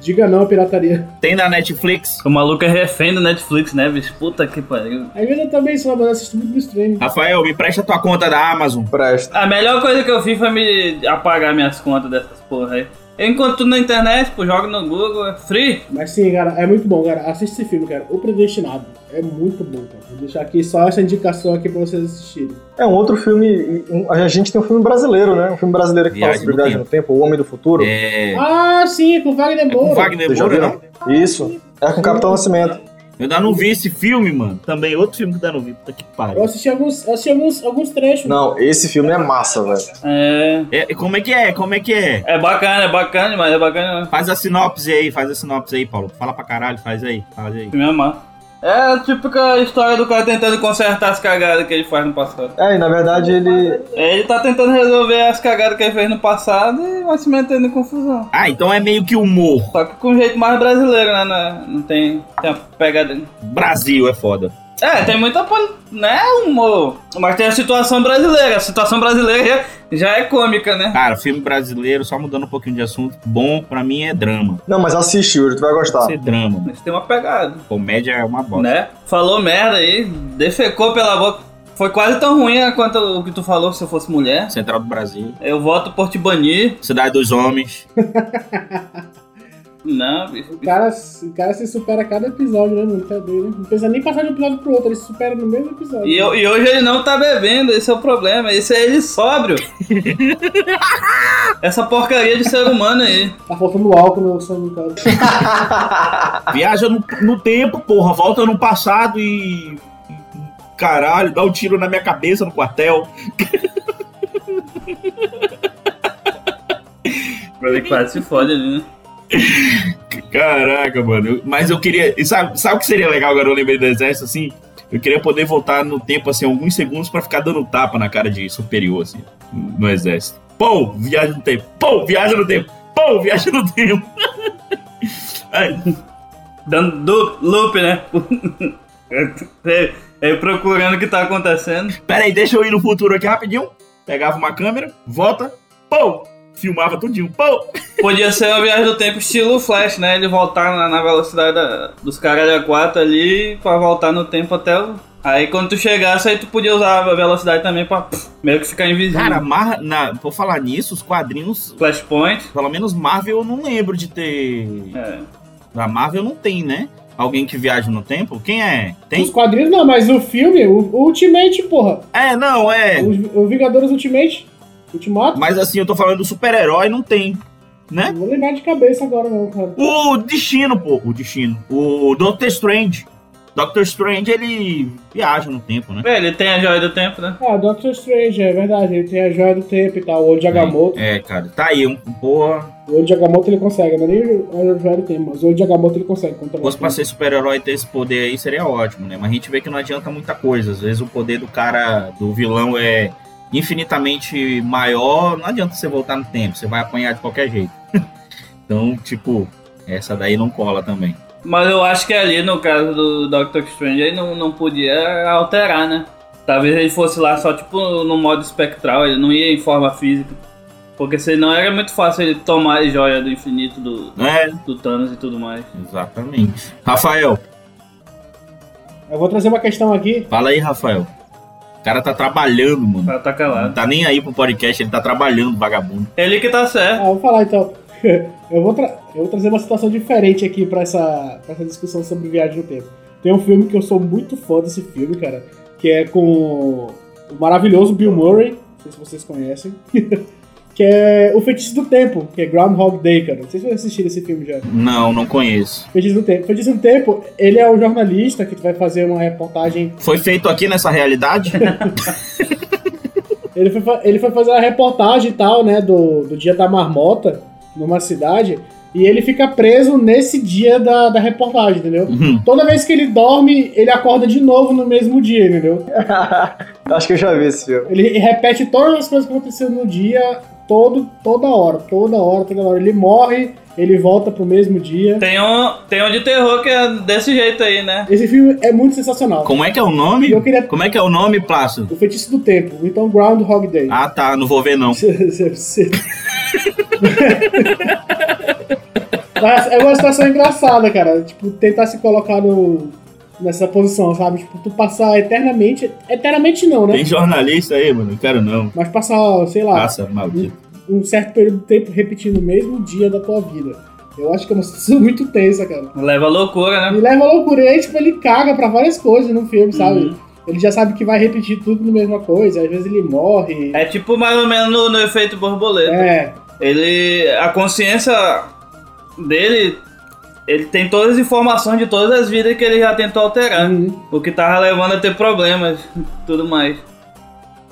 Diga não à pirataria. Tem na Netflix. O maluco é refém do Netflix, né, bicho? Puta que pariu. Às vezes eu também sou, mas eu assisto muito no streaming. Rafael, me presta tua conta da Amazon. Presta. A melhor coisa que eu fiz foi me apagar minhas contas dessas porra aí. Eu encontro tudo na internet, pô, jogo no Google, é free. Mas sim, cara, é muito bom, cara. Assiste esse filme, cara. O Predestinado. É muito bom, cara. Vou deixar aqui só essa indicação aqui pra vocês assistirem. É um outro filme. um- a gente tem um filme brasileiro, né? Um filme brasileiro que Viagem fala sobre viagem no tempo, O Homem do Futuro. É. Ah, sim, com Wagner É com Moura. Wagner Moura, não? Isso. É com o Capitão Nascimento. Eu ainda não vi esse filme, mano. Também outro filme que eu ainda não vi. Puta que Eu pariu. assisti alguns, eu assisti alguns, alguns trechos. Não, esse filme é massa, velho. É. É, como é que é? Como é que é? É bacana, é bacana, mas é bacana. Faz a sinopse aí, faz a sinopse aí, Paulo. Fala pra caralho, faz aí, faz aí. Me amar. É a típica história do cara tentando consertar as cagadas que ele faz no passado. É, e na verdade ele. Ele tá tentando resolver as cagadas que ele fez no passado e vai se metendo em confusão. Ah, então é meio que humor. Só que com um jeito mais brasileiro, né? Não, não tem, tem a pegada. Brasil é foda. É, tem muita. Né, humor. Mas tem a situação brasileira. A situação brasileira já, é cômica, né? Cara, filme brasileiro, só mudando um pouquinho de assunto, bom pra mim é drama. Não, mas assiste, Yuri, tu vai gostar. Ser drama. Mas tem uma pegada. Comédia é uma bosta. Né? Falou merda aí, defecou pela boca. Foi quase tão ruim quanto o que tu falou se eu fosse mulher. Central do Brasil. Eu voto por te banir. Cidade dos Homens. Não, bicho. O cara, o cara se supera a cada episódio, né, mano? Tá doido, né? Não precisa nem passar de um episódio pro outro, ele se supera no mesmo episódio. E, e hoje ele não tá bebendo, esse é o problema. Esse é ele sóbrio. Essa porcaria de ser humano aí. Tá faltando álcool no som do cara. Viaja no, no tempo, porra. Volta no passado e. Caralho, dá um tiro na minha cabeça no quartel. Ele quase se fode ali, né? Caraca, mano. Mas eu queria. Sabe, sabe o que seria legal agora eu lembrei do exército assim? Eu queria poder voltar no tempo, assim, alguns segundos pra ficar dando tapa na cara de superior, assim, no exército. Pô, viagem no tempo. Pô, viagem no tempo. Pô, viagem no tempo. Ai, Dando loop, né? É, é procurando o que tá acontecendo. Pera aí, deixa eu ir no futuro aqui rapidinho. Pegava uma câmera, volta, pô, filmava tudinho, pô. Podia ser uma viagem do tempo estilo Flash, né? Ele voltar na, na velocidade da- dos caras a 4 ali pra voltar no tempo até o. Aí quando tu chegasse, aí tu podia usar a velocidade também pra pff, meio que ficar invisível. Cara, Mar... na... por falar nisso, os quadrinhos, Flashpoint. pelo menos Marvel eu não lembro de ter. É. Da Marvel não tem, né? Alguém que viaja no tempo? Quem é? Tem? Os quadrinhos não, mas o filme, o, o Ultimate, porra. É, não, é. O, o Vingadores Ultimate. Ultimato. Mas assim, eu tô falando do super-herói, não tem. Né? Não vou lembrar de cabeça agora, não, cara. O Destino, pô. O Destino. O Doctor Strange. Doctor Strange, ele viaja no tempo, né? É, ele tem a joia do tempo, né? Ah, Doctor Strange, é verdade. Ele tem a joia do tempo e tal. O olho de Agamotto. É, cara. Tá aí, um, porra. O olho de Agamotto ele consegue, não é nem a joia do tempo, mas o olho de Agamotto ele consegue. Se fosse pra ser super-herói e ter esse poder aí, seria ótimo, né? Mas a gente vê que não adianta muita coisa. Às vezes o poder do cara, do vilão, é infinitamente maior. Não adianta você voltar no tempo, você vai apanhar de qualquer jeito. então, tipo, essa daí não cola também. Mas eu acho que ali, no caso do Doctor Strange, ele não, não podia alterar, né? Talvez ele fosse lá só, tipo, no modo espectral, ele não ia em forma física. Porque senão era muito fácil ele tomar a joia do infinito do, É, do Thanos e tudo mais. exatamente. Rafael, Eu vou trazer uma questão aqui. fala aí, Rafael. O cara tá trabalhando, O mano. cara tá Não calado. tá nem aí pro podcast, ele tá trabalhando, vagabundo. Ele que tá certo. Ah, vou falar então. Eu vou, tra- eu vou trazer uma situação diferente aqui pra essa, pra essa discussão sobre viagem no tempo. Tem um filme que eu sou muito fã desse filme, cara, que é com o maravilhoso Bill Murray, não sei se vocês conhecem, que é O Feitiço do Tempo, que é Groundhog Day, cara. Não sei se vocês assistiram esse filme já. Não, não conheço. Feitiço do Tempo. Feitiço do Tempo, ele é um jornalista que vai fazer uma reportagem Foi feito aqui nessa realidade? Ele foi, ele foi fazer a reportagem e tal, né, do, do dia da marmota numa cidade, e ele fica preso nesse dia da, da reportagem, entendeu? Uhum. Toda vez que ele dorme, ele acorda de novo no mesmo dia, entendeu? Acho que eu já vi esse filme. Ele repete todas as coisas que aconteceram no dia, todo, toda hora, toda hora, toda hora. Ele morre, ele volta pro mesmo dia. Tem um, tem um de terror que é desse jeito aí, né? Esse filme é muito sensacional. Como é que é o nome? Eu queria- Como é que é o nome, Plácido? O Feitiço do Tempo, então Groundhog Day. Ah, tá, não vou ver não. Mas é uma situação engraçada, cara. Tipo, tentar se colocar no, nessa posição, sabe? Tipo, tu passar eternamente. Eternamente não, né? Tem jornalista aí, mano? Não quero não. Mas passar, sei lá, Passa, maldito. um certo período de tempo repetindo o mesmo dia da tua vida. Eu acho que é uma situação muito tensa, cara. Leva loucura, E né? leva a loucura. E aí, tipo, ele caga pra várias coisas no filme, sabe? Uhum. Ele já sabe que vai repetir tudo na mesma coisa. Às vezes ele morre. É tipo mais ou menos no, no efeito borboleta. É. Ele. A consciência dele. Ele tem todas as informações de todas as vidas que ele já tentou alterar. Uhum. O que tava levando a ter problemas tudo mais.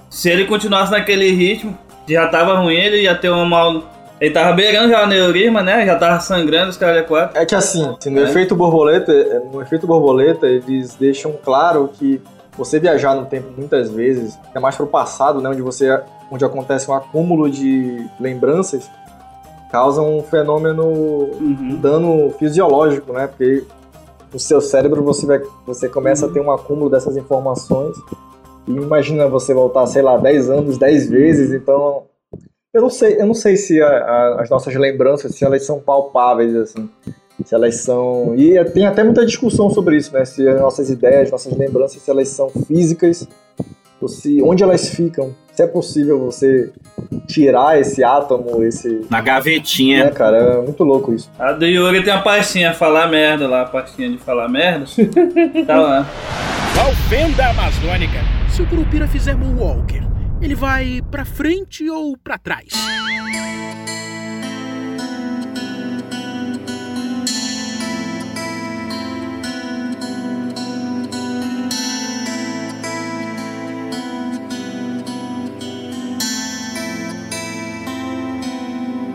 Se ele continuasse naquele ritmo, já tava ruim, ele ia ter uma mal. Ele tava beirando já o neurisma, né? Já tava sangrando os caras quatro. É que assim, no É. efeito borboleta, é, no efeito borboleta, eles deixam claro que você viajar no tempo muitas vezes, é mais pro passado, né, onde você onde acontece um acúmulo de lembranças, causa um fenômeno um Uhum. dano fisiológico, né? Porque no seu cérebro você vai você começa a ter um acúmulo dessas informações. E imagina você voltar, sei lá, 10 anos, 10 vezes, então eu não sei, eu não sei se a- a- as nossas lembranças, se elas são palpáveis, assim. Se elas são. E é- tem até muita discussão sobre isso, né? Se as nossas ideias, nossas lembranças, se elas são físicas, ou se. onde elas ficam. Se é possível você tirar esse átomo, esse. Na gavetinha. Né, cara? É muito louco isso. A do Yuri tem uma pastinha falar merda lá, a pastinha de falar merda. tá lá. Valfenda Amazônica. Se o Curupira fizer Moonwalker, ele vai pra frente ou pra trás?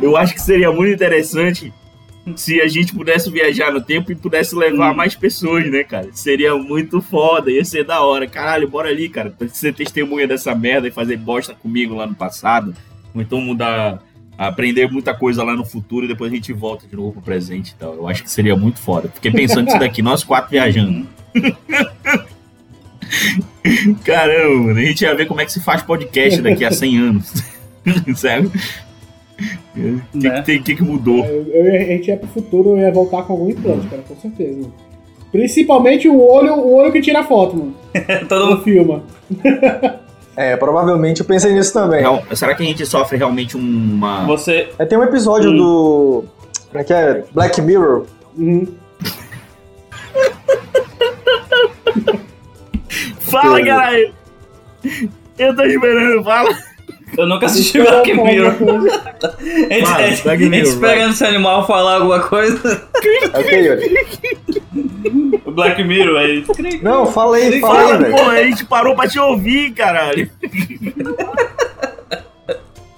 Eu acho que seria muito interessante se a gente pudesse viajar no tempo e pudesse levar mais pessoas, né, cara? Seria muito foda, ia ser da hora. Caralho, bora ali, cara, pra ser testemunha dessa merda e fazer bosta comigo lá no passado. Ou então mudar, aprender muita coisa lá no futuro e depois a gente volta de novo pro presente e tal. Eu acho que seria muito foda. Fiquei pensando nisso daqui, nós quatro viajando. Caramba, mano, a gente ia ver como é que se faz podcast daqui a 100 anos. Sério? O que, Né? que, tem- que, que mudou? Eu, eu ia- a gente ia pro futuro, eu ia voltar com algum implante, cara, com certeza. Mano. Principalmente o olho, o olho que tira foto, mano. Todo mundo. filma. É, provavelmente eu pensei nisso também. Real- será que a gente sofre realmente uma. Você. É, tem um episódio Hum. do. Como é que é? Black Mirror. Uhum. Fala, caralho! Eu tô esperando, fala! Eu nunca assisti Black Mirror. A gente, Black gente Mirror, esperando esse animal falar alguma coisa. Ok, Yuri. O Black Mirror aí. Não, fala aí, fala Fala, aí, velho. pô, a gente parou pra te ouvir, caralho!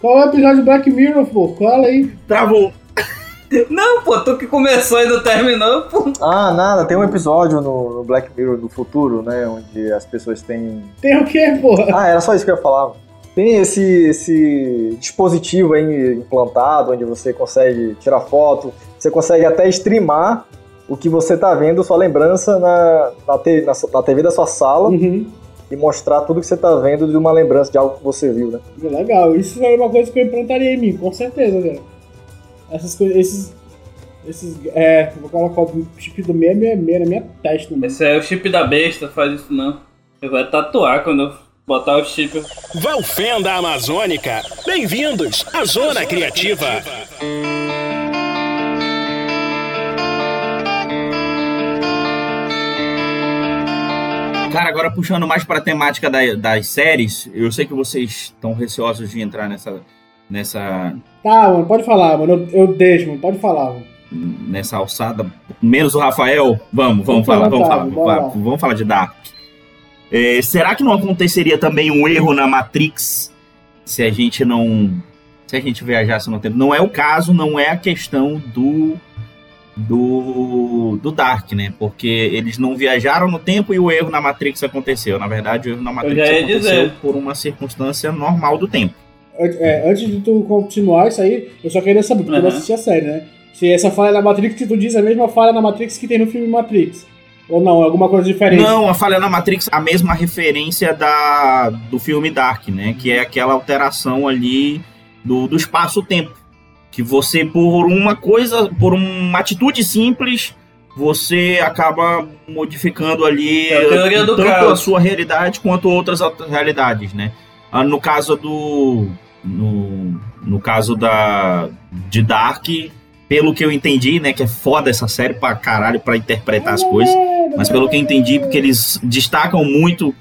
Qual é o episódio do Black Mirror, pô? Fala aí. Travou! Não, pô, tu que começou e não terminou, pô. Ah, nada, tem um episódio no, no Black Mirror do futuro, né? Onde as pessoas têm. Tem o quê, porra? Ah, era só isso que eu ia falar. Tem esse, esse dispositivo aí implantado, onde você consegue tirar foto, você consegue até streamar o que você tá vendo, sua lembrança na, na, te- na na TV da sua sala Uhum. e mostrar tudo que você tá vendo de uma lembrança de algo que você viu, né? Legal, isso é uma coisa que eu implantaria em mim, com certeza, cara. Essas coisas, esses. Esses. É, vou colocar o chip do 666 na minha testa, mano. Esse é o chip da besta, faz isso não. Eu vou tatuar quando eu botar o chip. Valfenda Amazônica, bem-vindos à Zona Criativa. Cara, agora puxando mais pra temática da- das séries, eu sei que vocês estão receosos de entrar nessa, nessa, Tá, mano, pode falar, mano. Eu, eu deixo, mano, pode falar, mano. nessa alçada. Menos o Rafael. Vamos, vamos à falar, vamos falar, vontade, bora vamos, vamos falar de Dark. É, será que não aconteceria também um erro na Matrix se a gente não. Se a gente viajasse no tempo? Não é o caso, não é a questão do. Do, do Dark, né? Porque eles não viajaram no tempo e o erro na Matrix aconteceu. Na verdade, o erro na Matrix aconteceu dizer. por uma circunstância normal do tempo. É, antes de tu continuar isso aí, eu só queria saber, porque eu não assisti a série, né? Se essa falha na Matrix tu diz é a mesma falha na Matrix que tem no filme Matrix. Ou não, é alguma coisa diferente. Não, a falha na Matrix, a mesma referência da, do filme Dark, né? Que é aquela alteração ali do, do espaço-tempo. Que você, por uma coisa, por uma atitude simples, você acaba modificando ali É a tanto a caos. sua realidade quanto outras outras realidades, né? Ah, No caso do. No, no caso da. De Dark, pelo que eu entendi, né? Que é foda essa série pra caralho pra interpretar as coisas. Mas pelo que eu entendi, porque eles destacam muito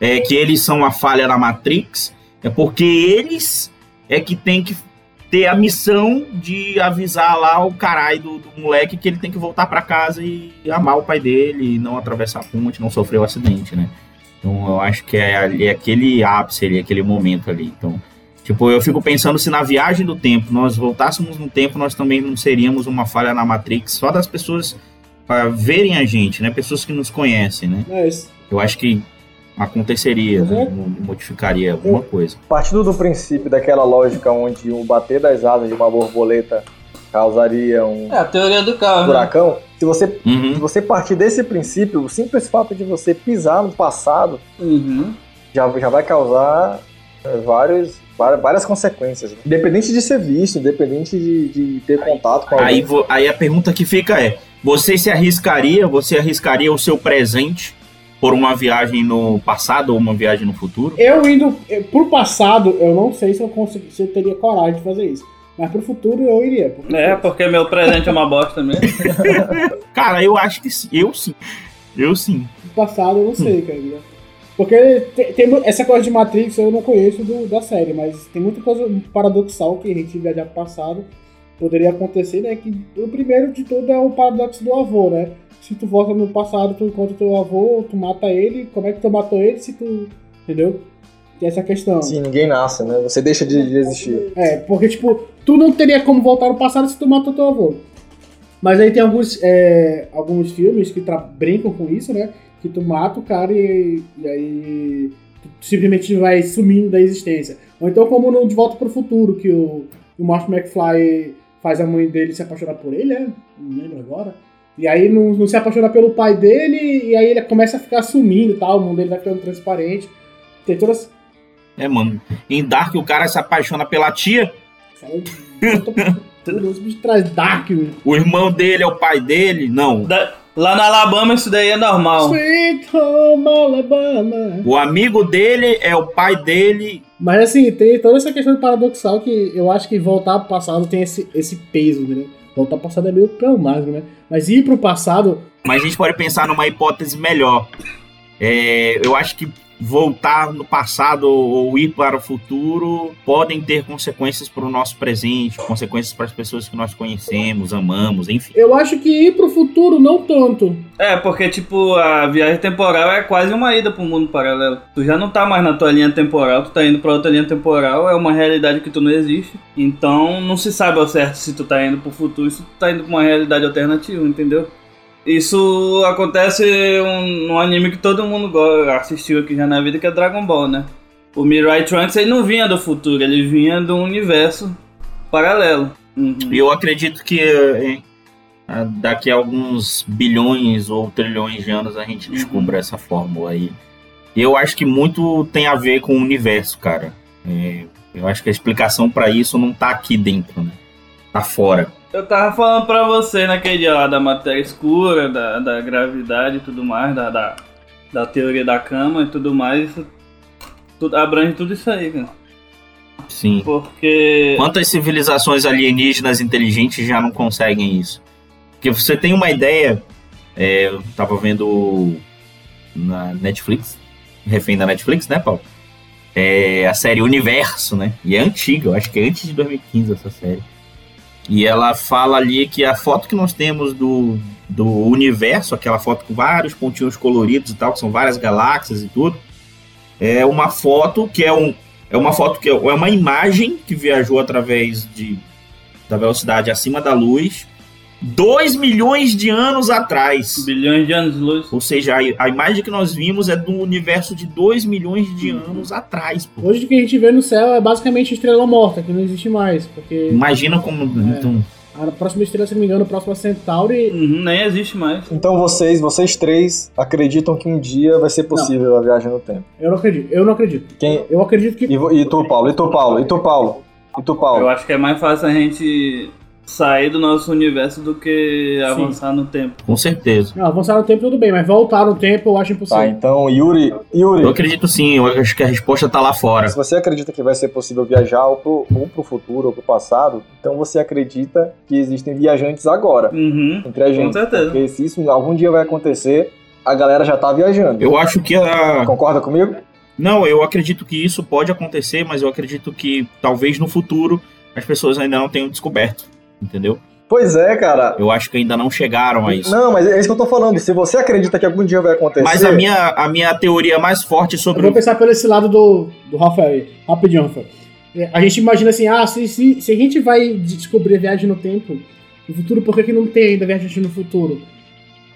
é, que eles são a falha na Matrix, é porque eles é que tem que ter a missão de avisar lá o caralho do, do moleque que ele tem que voltar pra casa e amar o pai dele, e não atravessar a ponte, não sofrer o acidente, né? Então eu acho que é, ali- é aquele ápice ali, aquele momento ali. Então, tipo, eu fico pensando se na viagem do tempo nós voltássemos no tempo, nós também não seríamos uma falha na Matrix só das pessoas para verem a gente, né? Pessoas que nos conhecem, né? É isso. Eu acho que aconteceria, Mas né? é- Mo- modificaria alguma coisa. Partindo do princípio daquela lógica onde o bater das asas de uma borboleta causaria um É a teoria do caos, né? furacão, se você, se Uhum. você partir desse princípio, o simples fato de você pisar no passado Uhum. já, já vai causar é, vários, várias, consequências. né? Independente de ser visto, independente de, de ter contato com Aí, alguém. vo- aí a pergunta que fica é: você se arriscaria? Você arriscaria o seu presente por uma viagem no passado ou uma viagem no futuro? Eu indo eh, pro passado, eu não sei se eu consegui, se eu teria coragem de fazer isso. Mas pro futuro eu iria. pro futuro. É, porque meu presente é uma bosta mesmo. Cara, eu acho que sim. Eu sim. Eu sim. Pro passado eu não sei, cara. Porque tem, tem essa coisa de Matrix eu não conheço do- da série, mas tem muita coisa paradoxal que a gente viajar pro passado poderia acontecer, né? Que o primeiro de tudo é o paradoxo do avô, né? Se tu volta no passado, tu encontra teu avô, tu mata ele, como é que tu matou ele se tu. Entendeu? Tem essa questão. Sim, ninguém nasce, né? Você deixa de, de existir. É, porque, tipo, tu não teria como voltar no passado se tu matou teu avô. Mas aí tem alguns, é, alguns filmes que brincam com isso, né? Que tu mata o cara e, e aí tu simplesmente vai sumindo da existência. Ou então como no De Volta pro Futuro, que o, o Martin McFly faz a mãe dele se apaixonar por ele, né? Não lembro agora. E aí não, não se apaixona pelo pai dele, e aí ele começa a ficar sumindo e tal, o mundo dele vai ficando transparente. Tem todas É, mano. Em Dark o cara se apaixona pela tia, isso me traz Dark, o irmão dele é o pai dele. Não. Da- Lá na Alabama isso daí é normal. Sweet Home Alabama. O amigo dele é o pai dele. Mas assim, tem toda essa questão paradoxal que eu acho que voltar pro passado tem esse, esse peso, entendeu? Voltar pro passado é meio traumático, né? Mas ir pro passado, Mas a gente pode pensar numa hipótese melhor. É, eu acho que voltar no passado ou ir para o futuro podem ter consequências para o nosso presente, consequências para as pessoas que nós conhecemos, amamos, enfim. eu acho que ir pro futuro não tanto. É, porque, tipo, a viagem temporal é quase uma ida pro mundo paralelo. Tu já não tá mais na tua linha temporal, tu tá indo pra outra linha temporal, é uma realidade que tu não existe. Então, não se sabe ao certo se tu tá indo pro futuro, se tu tá indo pra uma realidade alternativa, entendeu? Isso acontece um, num anime que todo mundo assistiu aqui já na vida, que é Dragon Ball, né? O Mirai Trunks, ele não vinha do futuro, ele vinha do universo paralelo. Uhum. E eu acredito que ah, daqui a alguns bilhões ou trilhões de anos a gente descubra essa fórmula aí. E eu acho que muito tem a ver com o universo, cara. É, eu acho que a explicação para isso não tá aqui dentro, né? Fora. Eu tava falando pra você naquele dia lá da matéria escura, da, da gravidade e tudo mais, da, da, da teoria da cama e tudo mais. Isso tudo, abrange tudo isso aí, cara. Sim. Porque. Quantas civilizações alienígenas inteligentes já não conseguem isso? Porque você tem uma ideia. é, eu tava vendo na Netflix, refém da Netflix, né, Paulo? É a série Universo, né? E é antiga, eu acho que é antes de 2015 essa série. E ela fala ali que a foto que nós temos do, do universo, aquela foto com vários pontinhos coloridos e tal, que são várias galáxias e tudo, é uma foto que é um. É uma foto que é é uma imagem que viajou através de, da velocidade acima da luz 2 milhões de anos atrás. Bilhões de anos de luz. Ou seja, a, a imagem que nós vimos é do universo de 2 milhões de anos atrás. Pô. Hoje o que a gente vê no céu é basicamente estrela morta, que não existe mais. Porque Imagina como. então, a próxima estrela, se não me engano, a próxima Centauri. Uhum, nem existe mais. Então vocês, vocês três, acreditam que um dia vai ser possível a viagem no tempo. Eu não acredito. Eu não acredito. Quem... Eu acredito que. E, e tu, Paulo? E tu, Paulo? E tu, Paulo? E tu, Eu Paulo? acho que é mais fácil a gente sair do nosso universo do que avançar no tempo. com certeza. Não, avançar no tempo tudo bem, mas voltar no tempo eu acho impossível. Tá, então, Yuri, Yuri, Eu acredito sim, eu acho que a resposta tá lá fora. se você acredita que vai ser possível viajar ou pro, ou pro futuro ou pro passado, então você acredita que existem viajantes agora, Uhum. entre a gente. certeza. Porque se isso algum dia vai acontecer, a galera já tá viajando. Eu acho que a. Concorda comigo? Não, eu acredito que isso pode acontecer, mas eu acredito que talvez no futuro as pessoas ainda não tenham descoberto. Entendeu? Pois é, cara. Eu acho que ainda não chegaram a isso. Não, mas é isso que eu tô falando. Se você acredita que algum dia vai acontecer. Mas a minha, a minha teoria mais forte Eu sobre vou o pensar por esse lado do, do Rafael aí. Rapidinho, Rafael. É, A gente imagina assim, ah, se, se, se a gente vai descobrir a viagem no tempo, no futuro, por que, que não tem ainda viagem no futuro?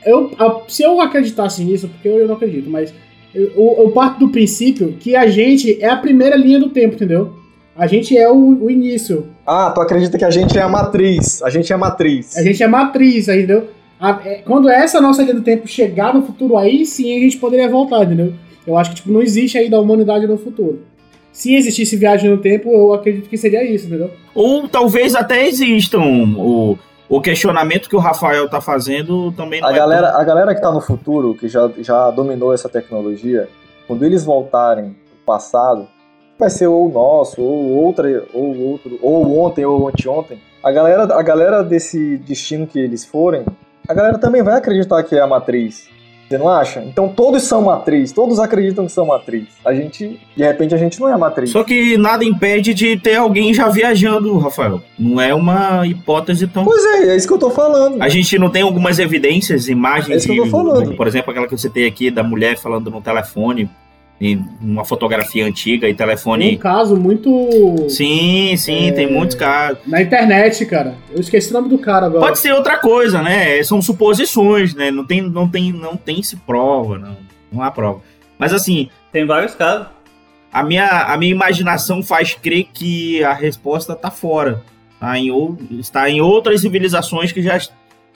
Eu, a- se eu acreditasse nisso, porque eu, eu não acredito, mas eu, eu, eu parto do princípio que a gente é a primeira linha do tempo, entendeu? A gente é o, o início. Ah, tu acredita que a gente é a matriz. A gente é a matriz. A gente é matriz, aí, entendeu? A- é- quando essa nossa linha do tempo chegar no futuro, aí sim a gente poderia voltar, entendeu? Eu acho que tipo, não existe ainda a humanidade no futuro. Se existisse viagem no tempo, eu acredito que seria isso, entendeu? Ou talvez até existam. O, o questionamento que o Rafael tá fazendo também não A é galera, a galera que tá no futuro, que já, já dominou essa tecnologia, quando eles voltarem pro passado, vai ser ou o nosso, ou outra, ou outro, ou ontem, ou anteontem. A galera, a galera desse destino que eles forem, a galera também vai acreditar que é a matriz. Você não acha? Então todos são matriz, todos acreditam que são matriz. A gente, de repente, a gente não é a matriz. Só que nada impede de ter alguém já viajando, Rafael. Não é uma hipótese tão. Pois é, é isso que eu tô falando. A gente não tem algumas evidências, É imagens, isso que eu tô falando. por exemplo, aquela que você tem aqui da mulher falando no telefone, em uma fotografia antiga e Um telefone. caso muito. Sim, sim, É. tem muitos casos. Na internet, cara. Eu esqueci o nome do cara agora. Pode ser outra coisa, né? São suposições, né? Não tem, não tem, não tem se prova, não. Não há prova. Mas assim, Tem vários casos. a minha, a minha imaginação faz crer que a resposta está fora. Tá? Em, ou- está em outras civilizações que já,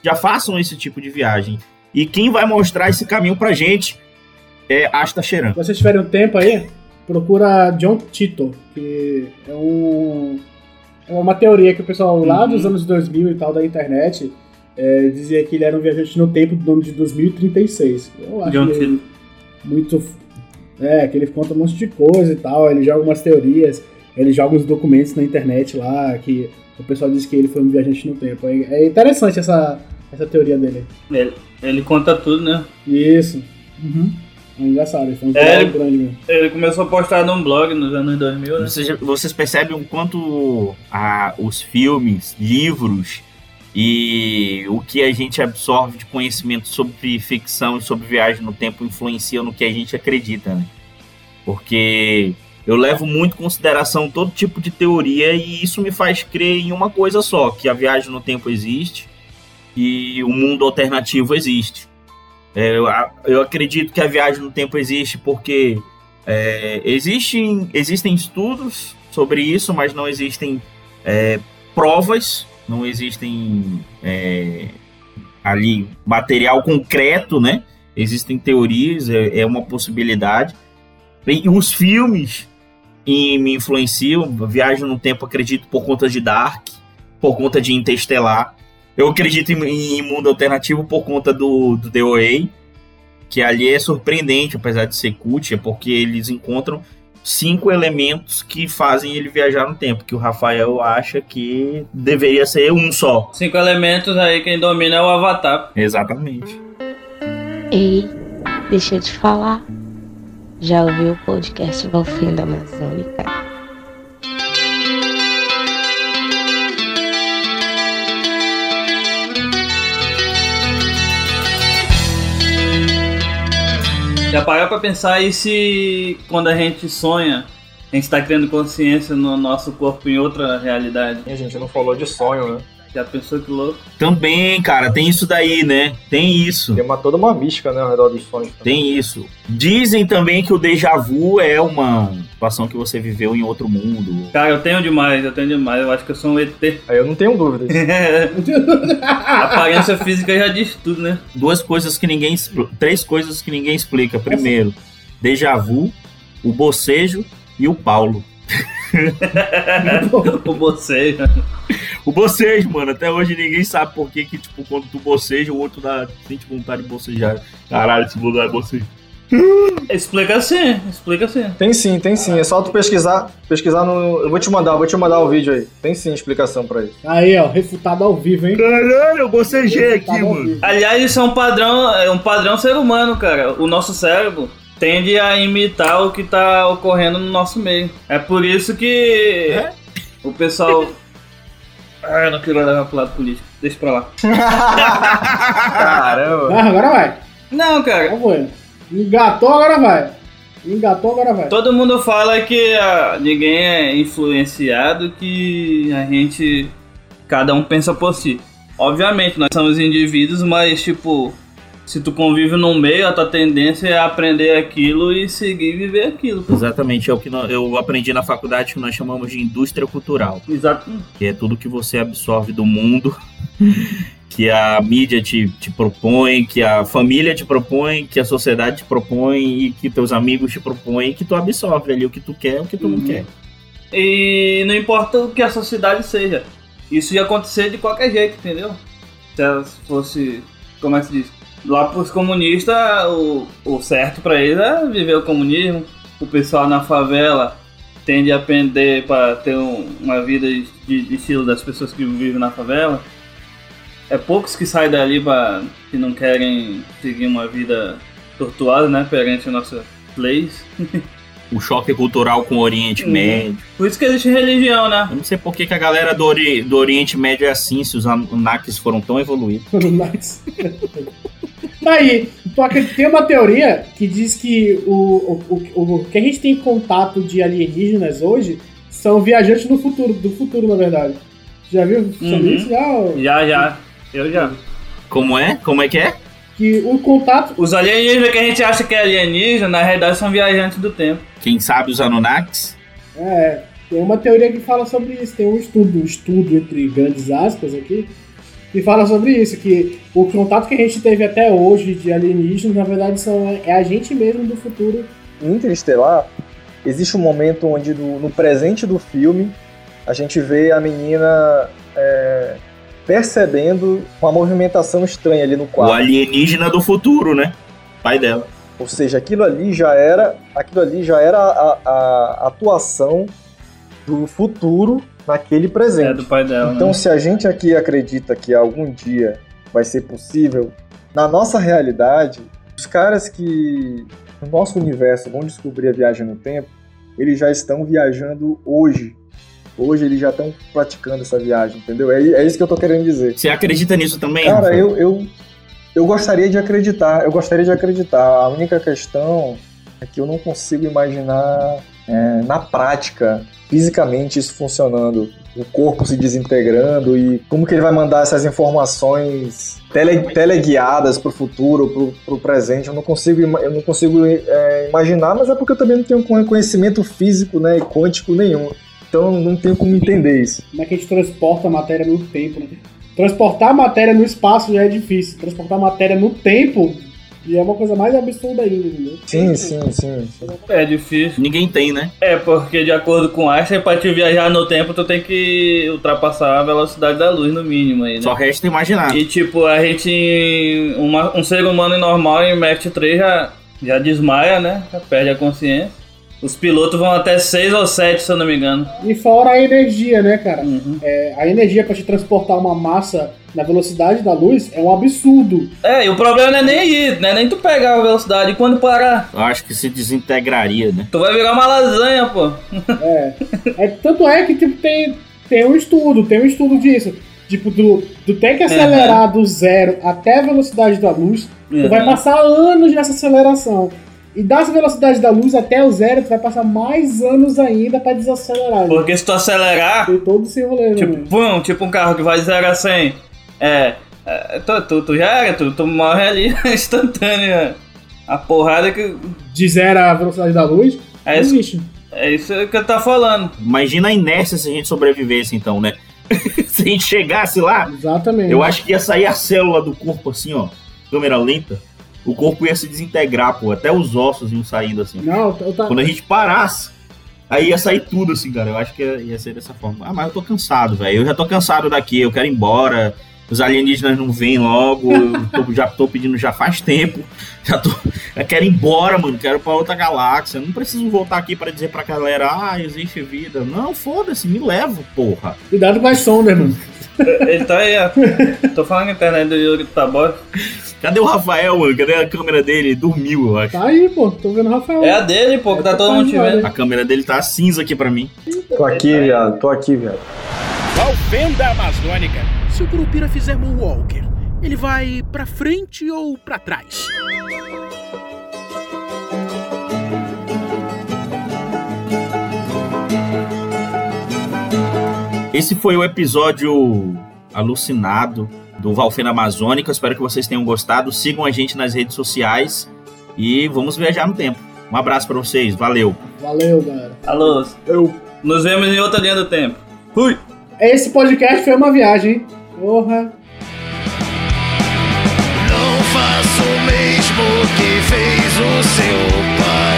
já façam esse tipo de viagem. E quem vai mostrar esse caminho pra gente é Asta Cheran. Se vocês tiverem um tempo aí, procura John Tito, que é um. É uma teoria que o pessoal lá Uhum. dos anos 2000 e tal da internet é, dizia que ele era um viajante no tempo do ano de 2036. Eu acho John ele muito. É, que ele conta um monte de coisa e tal, ele joga umas teorias, ele joga uns documentos na internet lá, que o pessoal diz que ele foi um viajante no tempo. É, é interessante essa, essa teoria dele. Ele, ele conta tudo, né? Isso. Uhum. É engraçado, ele foi um É, ele- grande mesmo. Ele começou a postar num blog nos anos 2000, né? Vocês, vocês percebem o quanto a, os filmes, livros e o que a gente absorve de conhecimento sobre ficção e sobre viagem no tempo influenciam no que a gente acredita, né? Porque eu levo muito em consideração todo tipo de teoria e isso me faz crer em uma coisa só, que a viagem no tempo existe e o mundo alternativo existe. É, eu, eu acredito que a viagem no tempo existe porque é, existem, existem estudos sobre isso, mas não existem é, provas, não existem é, ali material concreto, né? Existem teorias, é, é uma possibilidade. E os filmes me influenciam. Viagem no tempo, acredito, por conta de Dark, por conta de Interstellar. Eu acredito em, em mundo alternativo por conta do, do The Way, que ali é surpreendente, apesar de ser cult, é porque eles encontram cinco elementos que fazem ele viajar no tempo, que o Rafael acha que deveria ser um só. Cinco elementos aí, quem domina é o Avatar. Exatamente. Ei, deixa eu te falar. Já ouviu o podcast Valfenda Amazônica? Já parou pra pensar e se quando a gente sonha, a gente tá criando consciência no nosso corpo em outra realidade? E a gente não falou de sonho, né? Já pensou que louco? Também, cara, tem isso daí, né? Tem isso. Tem uma, toda uma mística, né, ao redor dos sonhos. também. Tem isso. Dizem também que o déjà vu é uma situação que você viveu em outro mundo. Cara, eu tenho demais, eu tenho demais. Eu acho que eu sou um ET. Aí eu não tenho dúvidas. A aparência física já diz tudo, né? Duas coisas que ninguém. Três coisas que ninguém explica. Primeiro, déjà vu, o bocejo e o Paulo. o bocejo. O bocejo, mano, até hoje ninguém sabe por que, que tipo, quando tu boceja, o outro dá, sente vontade de bocejar. Caralho, esse mundo é bocejo. Explica assim, explica assim. Tem sim, tem sim. É só tu pesquisar, pesquisar no. Eu vou te mandar, eu vou te mandar o vídeo aí. Tem sim explicação pra isso. Aí, ó, refutado ao vivo, hein? Caralho, eu bocejei aqui, mano. vivo. Aliás, isso é um padrão, é um padrão ser humano, cara. O nosso cérebro tende a imitar o que tá ocorrendo no nosso meio. É por isso que o pessoal. Ah, eu não quero levar pro lado político. Deixa pra lá. Caramba! Ah, agora vai. Não, cara. Tá voando. Engatou, agora vai. Engatou, agora vai. Todo mundo fala que ah, ninguém é influenciado, que a gente. Cada um pensa por si. Obviamente, nós somos indivíduos, mas tipo. Se tu convive num meio, a tua tendência é aprender aquilo e seguir viver aquilo. Exatamente, é o que eu aprendi na faculdade que nós chamamos de indústria cultural. Exato. que é tudo que você absorve do mundo, que a mídia te, te propõe, que a família te propõe, que a sociedade te propõe e que teus amigos te propõem, que tu absorve ali o que tu quer, o que tu não Uhum. quer. E não importa o que a sociedade seja. Isso ia acontecer de qualquer jeito, entendeu? Se ela fosse. Como é que se diz? Lá pros comunistas, o, o certo pra eles é viver o comunismo. O pessoal na favela tende a pender para ter um- uma vida de, de estilo das pessoas que vivem na favela. É poucos que saem dali pra, que não querem seguir uma vida tortuosa, né? Perante nossas leis. O choque cultural com o Oriente Uhum. Médio. Por isso que existe religião, né? Eu não sei por que, que a galera do, Ori- do Oriente Médio é assim, se os Anunnakis foram tão evoluídos. Nice. Daí, tu acredita- tem uma teoria que diz que o, o, o, o que a gente tem contato de alienígenas hoje são viajantes no futuro, do futuro, na verdade. Já viu sobre Uhum. isso? Já? Já, já. Eu já. Como é? Como é que é? Que o contato. Os alienígenas que a gente acha que é alienígena, na realidade são viajantes do tempo. Quem sabe os Anunnakis? É, tem uma teoria que fala sobre isso. Tem um estudo, um estudo entre grandes aspas aqui, que fala sobre isso, que o contato que a gente teve até hoje de alienígenas, na verdade, são, é a gente mesmo do futuro. Interestelar, existe um momento onde no, no presente do filme a gente vê a menina é, percebendo uma movimentação estranha ali no O quarto. alienígena do futuro, né? Pai dela. Ou seja, aquilo ali já era, aquilo ali já era a, a atuação do futuro naquele presente. É do pai dela. Então, né? se a gente aqui acredita que algum dia vai ser possível, na nossa realidade, os caras que no nosso universo vão descobrir a viagem no tempo, eles já estão viajando hoje. Hoje eles já estão praticando essa viagem, entendeu? É, é isso que eu tô querendo dizer. Você acredita nisso também? Cara, eu, eu, eu gostaria de acreditar, eu gostaria de acreditar. A única questão é que eu não consigo imaginar é, na prática, fisicamente, isso funcionando. O corpo se desintegrando e como que ele vai mandar essas informações tele, teleguiadas pro futuro, pro, pro presente. Eu não consigo, eu não consigo é, imaginar, mas é porque eu também não tenho conhecimento físico né, e quântico nenhum. Então não tenho como entender isso. Como é que a gente transporta a matéria no tempo, né? transportar matéria no espaço já é difícil. Transportar matéria no tempo já é uma coisa mais absurda ainda, entendeu? Sim, sim, sim. sim. É difícil. Ninguém tem, né? É, porque de acordo com Einstein, pra te viajar no tempo, tu tem que ultrapassar a velocidade da luz no mínimo aí, né? Só resta imaginar. E tipo, a gente. uma- um ser humano normal em Mach 3 já, já desmaia, né? Já perde a consciência. Os pilotos vão até 6 ou 7, se eu não me engano. E fora a energia, né, cara? Uhum. É, a energia pra te transportar uma massa na velocidade da luz é um absurdo. É, e o problema não é nem ir, né? Nem tu pegar a velocidade. E quando parar, Eu acho que se desintegraria, né? tu vai virar uma lasanha, pô. É. É, tanto é que tipo, tem, tem um estudo, tem um estudo disso. Tipo, do, do ter que acelerar do zero até a velocidade da luz, tu vai Uhum. passar anos nessa aceleração. E das velocidades da luz até o zero, tu vai passar mais anos ainda pra desacelerar. né? Porque se tu acelerar, Tem todo esse rolê, né? tipo, mano? pum, tipo um carro que vai de 0 a 100. É. é, tu, tu, tu já era, tu, tu morre ali instantânea. A porrada que. De zero a velocidade da luz, É isso, existe. é isso que eu tô falando. Imagina a inércia se a gente sobrevivesse, então, né? se a gente chegasse lá, Exatamente. eu acho que ia sair a célula do corpo assim, ó. Câmera lenta. O corpo ia se desintegrar, pô. Até os ossos iam saindo assim. Não, eu tá... Quando a gente parasse, aí ia sair tudo assim, cara. Eu acho que ia, ia ser dessa forma. Ah, mas eu tô cansado, velho. Eu já tô cansado daqui, eu quero ir embora. Os alienígenas não vêm logo. Eu tô- já tô pedindo já faz tempo. Já tô. Eu quero ir embora, mano. Quero pra outra galáxia. Não preciso voltar aqui pra dizer pra galera, ah, existe vida. Não, foda-se, me leva, porra. Cuidado com as sondas, mano. Ele tá aí, ó. Tô falando que a internet do Yuri tá boa. Cadê o Rafael, mano? Cadê a câmera dele? Ele dormiu, eu acho. Tá aí, pô. Tô vendo o Rafael. É a dele, pô, que tá todo mundo te vendo. A câmera dele tá cinza aqui pra mim. Tô aqui, viado. Tô aqui, viado. Valfenda Amazônica. Se o Curupira fizer Moonwalker, ele vai pra frente ou pra trás? Esse foi o episódio alucinado do Valfenda Amazônica. Espero que vocês tenham gostado. Sigam a gente nas redes sociais e vamos viajar no tempo. Um abraço pra vocês. Valeu. Valeu, galera. Alô, Eu. nos vemos em outra linha do tempo. Fui! Esse podcast foi uma viagem, hein? Porra. Não faça o mesmo que fez o seu pai.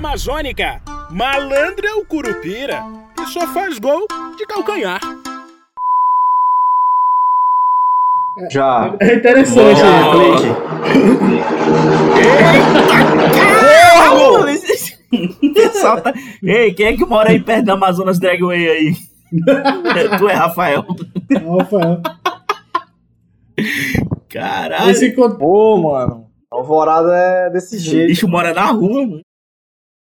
Amazônica. Malandro é o Curupira, que só faz gol de calcanhar. Já. É interessante. Já, né? O pessoal tá- Ei, quem é que mora aí perto da Amazonas Dragway aí? tu é Rafael. Rafael. Caralho. Esse Pô, mano. Alvorada é desse O jeito. bicho mora na rua, mano.